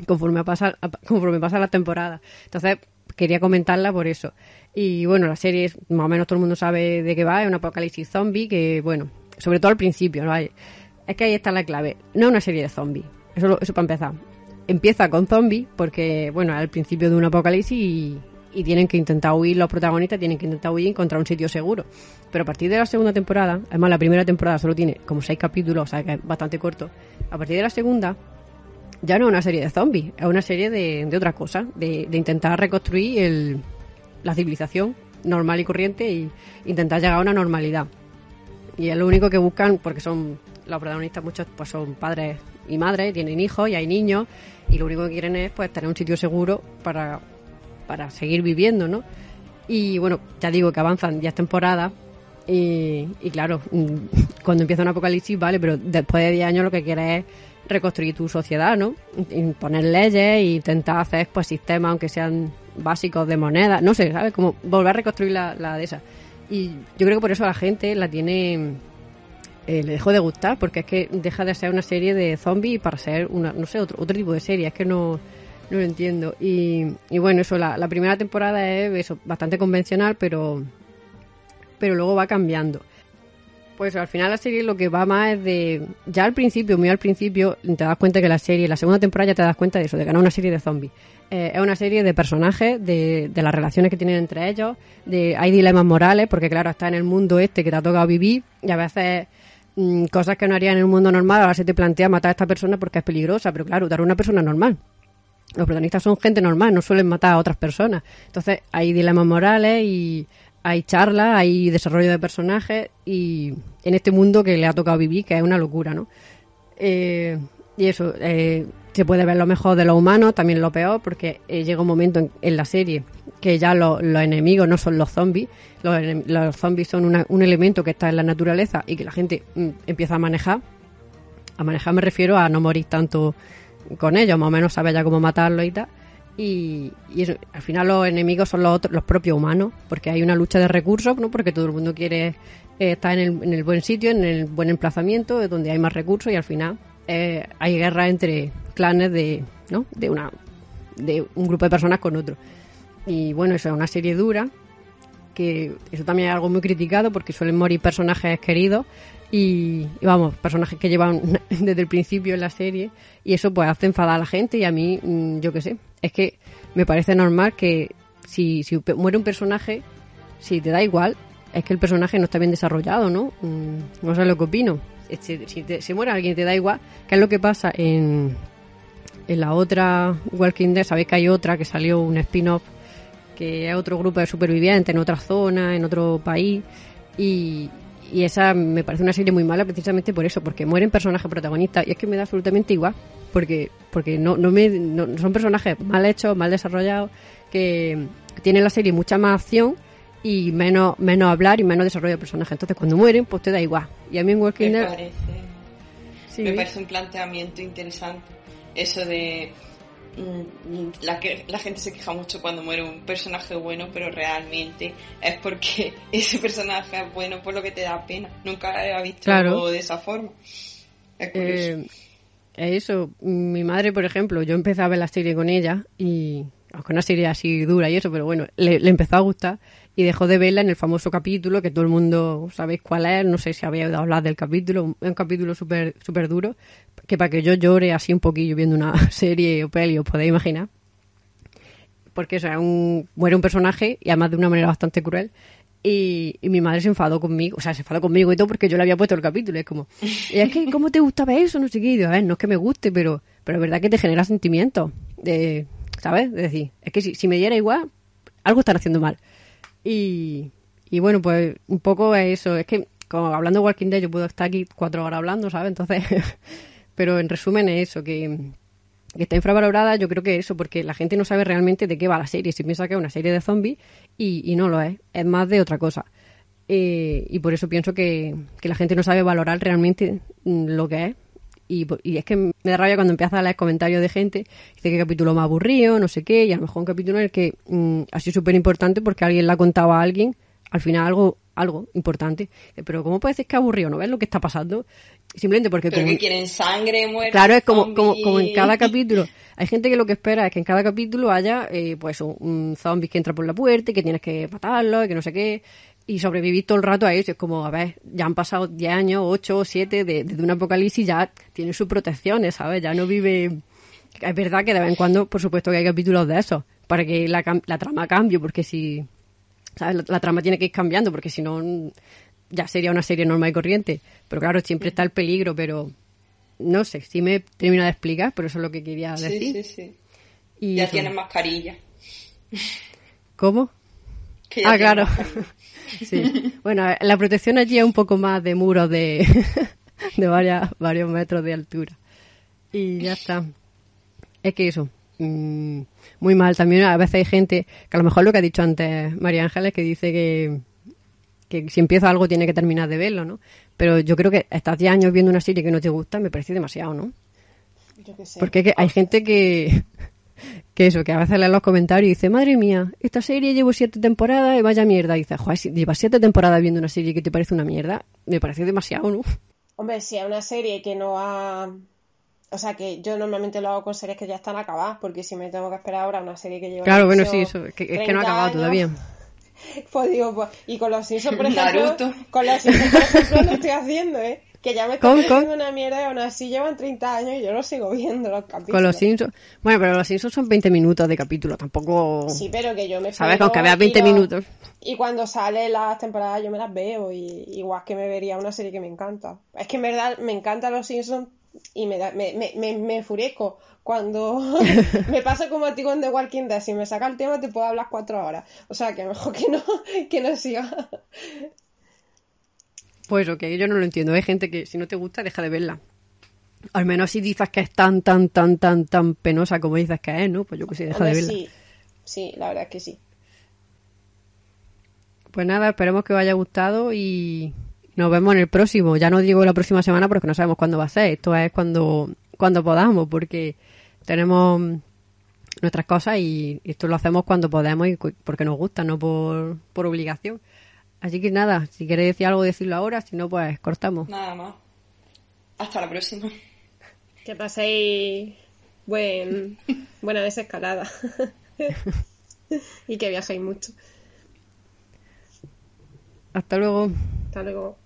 conforme pasa, conforme pasa la temporada. Entonces quería comentarla por eso. Y bueno, la serie, más o menos todo el mundo sabe de qué va, es un apocalipsis zombie que, bueno, sobre todo al principio, ¿no? Es que ahí está la clave. No es una serie de zombies. Eso, eso para empezar empieza con zombies, porque, bueno, al principio de un apocalipsis y, y tienen que intentar huir, los protagonistas tienen que intentar huir y encontrar un sitio seguro. Pero a partir de la segunda temporada, además la primera temporada solo tiene como seis capítulos, o sea que es bastante corto, a partir de la segunda ya no es una serie de zombies, es una serie de, de otra cosa, de, de intentar reconstruir el, la civilización normal y corriente y intentar llegar a una normalidad. Y es lo único que buscan, porque son los protagonistas muchos pues son padres y madres, tienen hijos y hay niños, y lo único que quieren es pues tener un sitio seguro para, para seguir viviendo, ¿no? Y bueno, ya digo que avanzan 10 temporadas y, y claro, mm, cuando empieza un apocalipsis, vale, pero después de 10 años lo que quieres es reconstruir tu sociedad, ¿no? Imponer leyes e intentar hacer pues sistemas, aunque sean básicos de moneda, no sé, ¿sabes? Como volver a reconstruir la, la de esa. Y yo creo que por eso la gente la tiene eh, le dejó de gustar porque es que deja de ser una serie de zombies para ser una no sé otro otro tipo de serie es que no no lo entiendo. Y, y bueno eso la, la primera temporada es eso bastante convencional pero pero luego va cambiando. Pues al final la serie lo que va más es de ya al principio muy al principio te das cuenta que la serie la segunda temporada ya te das cuenta de eso de que no es una serie de zombies. Eh, es una serie de personajes de, de las relaciones que tienen entre ellos de hay dilemas morales porque claro está en el mundo este que te ha tocado vivir y a veces mm, cosas que no harían en un mundo normal, ahora se te plantea matar a esta persona porque es peligrosa, pero claro, dar a una persona normal. Los protagonistas son gente normal, no suelen matar a otras personas. Entonces hay dilemas morales y hay charlas, hay desarrollo de personajes y en este mundo que le ha tocado vivir, que es una locura, ¿no? Eh, y eso, eh, se puede ver lo mejor de lo humano, también lo peor, porque eh, llega un momento en, en la serie que ya lo- los enemigos no son los zombies, los, los zombies son una- un elemento que está en la naturaleza y que la gente mm, empieza a manejar. A manejar me refiero a no morir tanto con ellos, más o menos sabe ya cómo matarlos y tal. Y, eso, al final los enemigos son los, otros, los propios humanos, porque hay una lucha de recursos, ¿no? porque todo el mundo quiere eh, estar en el, en el buen sitio, en el buen emplazamiento, donde hay más recursos y al final eh, hay guerra entre clanes de, ¿no? de, una, de un grupo de personas con otro. Y bueno, eso es una serie dura, que eso también es algo muy criticado porque suelen morir personajes queridos y, y vamos, personajes que llevan desde el principio en la serie y eso pues hace enfadar a la gente y a mí, mm, yo qué sé, es que me parece normal que si, si muere un personaje, si te da igual, es que el personaje no está bien desarrollado, ¿no? Mm, No sé lo que opino. Si, si te- si muere alguien te da igual, ¿qué es lo que pasa en, en la otra Walking Dead? Sabéis que hay otra que salió un spin-off que es otro grupo de supervivientes en otra zona, en otro país. Y, y esa me parece una serie muy mala precisamente por eso, porque mueren personajes protagonistas y es que me da absolutamente igual, porque porque no, no me no- son personajes mal hechos, mal desarrollados, que tienen la serie mucha más acción y menos menos hablar y menos desarrollo de personajes. Entonces cuando mueren, pues te da igual. Y a mí en Walking Dead parece, sí, me parece un planteamiento interesante. Eso de mm, la que la gente se queja mucho cuando muere un personaje bueno, pero realmente es porque ese personaje es bueno por lo que te da pena. Nunca había visto Claro. algo de esa forma. Es curioso. Eh, es eso, mi madre, por ejemplo, yo empecé a ver la serie con ella y aunque una serie así dura y eso, pero bueno, le, le empezó a gustar y dejó de verla en el famoso capítulo que todo el mundo sabéis cuál es, no sé si habéis oído hablar del capítulo, un, un capítulo súper súper duro, que para que yo llore así un poquillo viendo una serie o peli, os podéis imaginar. Porque es un, muere un personaje y además de una manera bastante cruel. Y, y mi madre se enfadó conmigo, o sea, se enfadó conmigo y todo porque yo le había puesto el capítulo. Es como, es que, ¿cómo te gustaba eso? No sé qué. Y digo, a ver, no es que me guste, pero, pero es verdad que te genera sentimientos. ¿Sabes? De decir, es que si, si me diera igual, algo están haciendo mal. Y, y bueno, pues un poco es eso. Es que, como hablando de Walking Dead, yo puedo estar aquí cuatro horas hablando, ¿sabes? Entonces, pero en resumen es eso, que, está infravalorada, yo creo que eso, porque la gente no sabe realmente de qué va la serie. Si piensa que es una serie de zombies y, y no lo es, es más de otra cosa. Eh, y por eso pienso que, que la gente no sabe valorar realmente mm, lo que es. Y, y es que me da rabia cuando empiezas a leer comentarios de gente, dice que capítulo más aburrido, no sé qué, y a lo mejor un capítulo en el que mm, ha sido súper importante porque alguien le ha contado a alguien, al final algo algo importante. Pero ¿cómo puede decir que aburrido? ¿No ves lo que está pasando? Simplemente porque Pero como- que quieren sangre, muerte. Claro, es como, como, como en cada capítulo. Hay gente que lo que espera es que en cada capítulo haya eh, pues un, un zombie que entra por la puerta y que tienes que matarlo y que no sé qué. Y sobrevivir todo el rato a eso. Es como, a ver, ya han pasado 10 años, 8 o 7 de, de un apocalipsis, ya tiene sus protecciones, ¿sabes? Ya no vive... Es verdad que de vez en cuando, por supuesto que hay capítulos de eso. para que la, la trama cambie, porque si, ¿sabes? La, la trama tiene que ir cambiando, porque si no, ya sería una serie normal y corriente. Pero claro, siempre está el peligro, pero no sé, si me termino de explicar, pero eso es lo que quería Sí, decir. sí, sí. Y Ya eso. tienes mascarilla. ¿Cómo? Que ya Ah, claro. mascarilla. Sí. Bueno, la protección allí es un poco más de muros de, de varias, varios metros de altura. Y ya está. Es que eso, mm, muy mal. También a veces hay gente, que a lo mejor lo que ha dicho antes María Ángeles, que dice que, que si empieza algo tiene que terminar de verlo, ¿no? Pero yo creo que estás 10 años viendo una serie que no te gusta, me parece demasiado, ¿no? Yo qué sé. Porque que hay gente que, que eso, que a veces lee los comentarios y dice, madre mía, esta serie llevo siete temporadas y vaya mierda. Y dice, joder, si llevas siete temporadas viendo una serie que te parece una mierda, me parece demasiado, ¿no? Hombre, si es una serie que no ha... O sea, que yo normalmente lo hago con series que ya están acabadas, porque si me tengo que esperar ahora una serie que lleva... Claro, bueno, sí, eso, que- es que no ha 30 acabado años, todavía. Pues digo, pues, y con los Simpsons, por ejemplo, Naruto. con los Simpsons, por ejemplo, lo estoy haciendo, ¿eh? Que ya me está ¿Con- pareciendo con? una mierda y aún así llevan 30 años y yo lo sigo viendo los capítulos. Con los Simpsons. Bueno, pero los Simpsons son 20 minutos de capítulo, tampoco. Sí, pero que yo me ¿Sabes? Con que veas y 20 lo- minutos. Y cuando salen las temporadas yo me las veo y igual que me vería una serie que me encanta. Es que en verdad me encantan los Simpsons y me, da, me, me, me, me enfurezco cuando me pasa como a ti con The Walking Dead. Si me saca el tema te puedo hablar cuatro horas. O sea que mejor que no, que no siga. Pues ok, yo no lo entiendo. Hay gente que si no te gusta, deja de verla. Al menos si dices que es tan, tan, tan, tan, tan penosa como dices que es, ¿no? Pues yo que sí, deja de verla. sí, sí, la verdad es que sí. Pues nada, esperemos que os haya gustado y nos vemos en el próximo. Ya no digo la próxima semana porque no sabemos cuándo va a ser. Esto es cuando, cuando podamos, porque tenemos nuestras cosas y esto lo hacemos cuando podemos y porque nos gusta, no por, por obligación. Así que nada, si queréis decir algo, decirlo ahora, si no, pues cortamos. Nada más. Hasta la próxima. Que paséis buen, buena desescalada. y que viajéis mucho. Hasta luego. Hasta luego.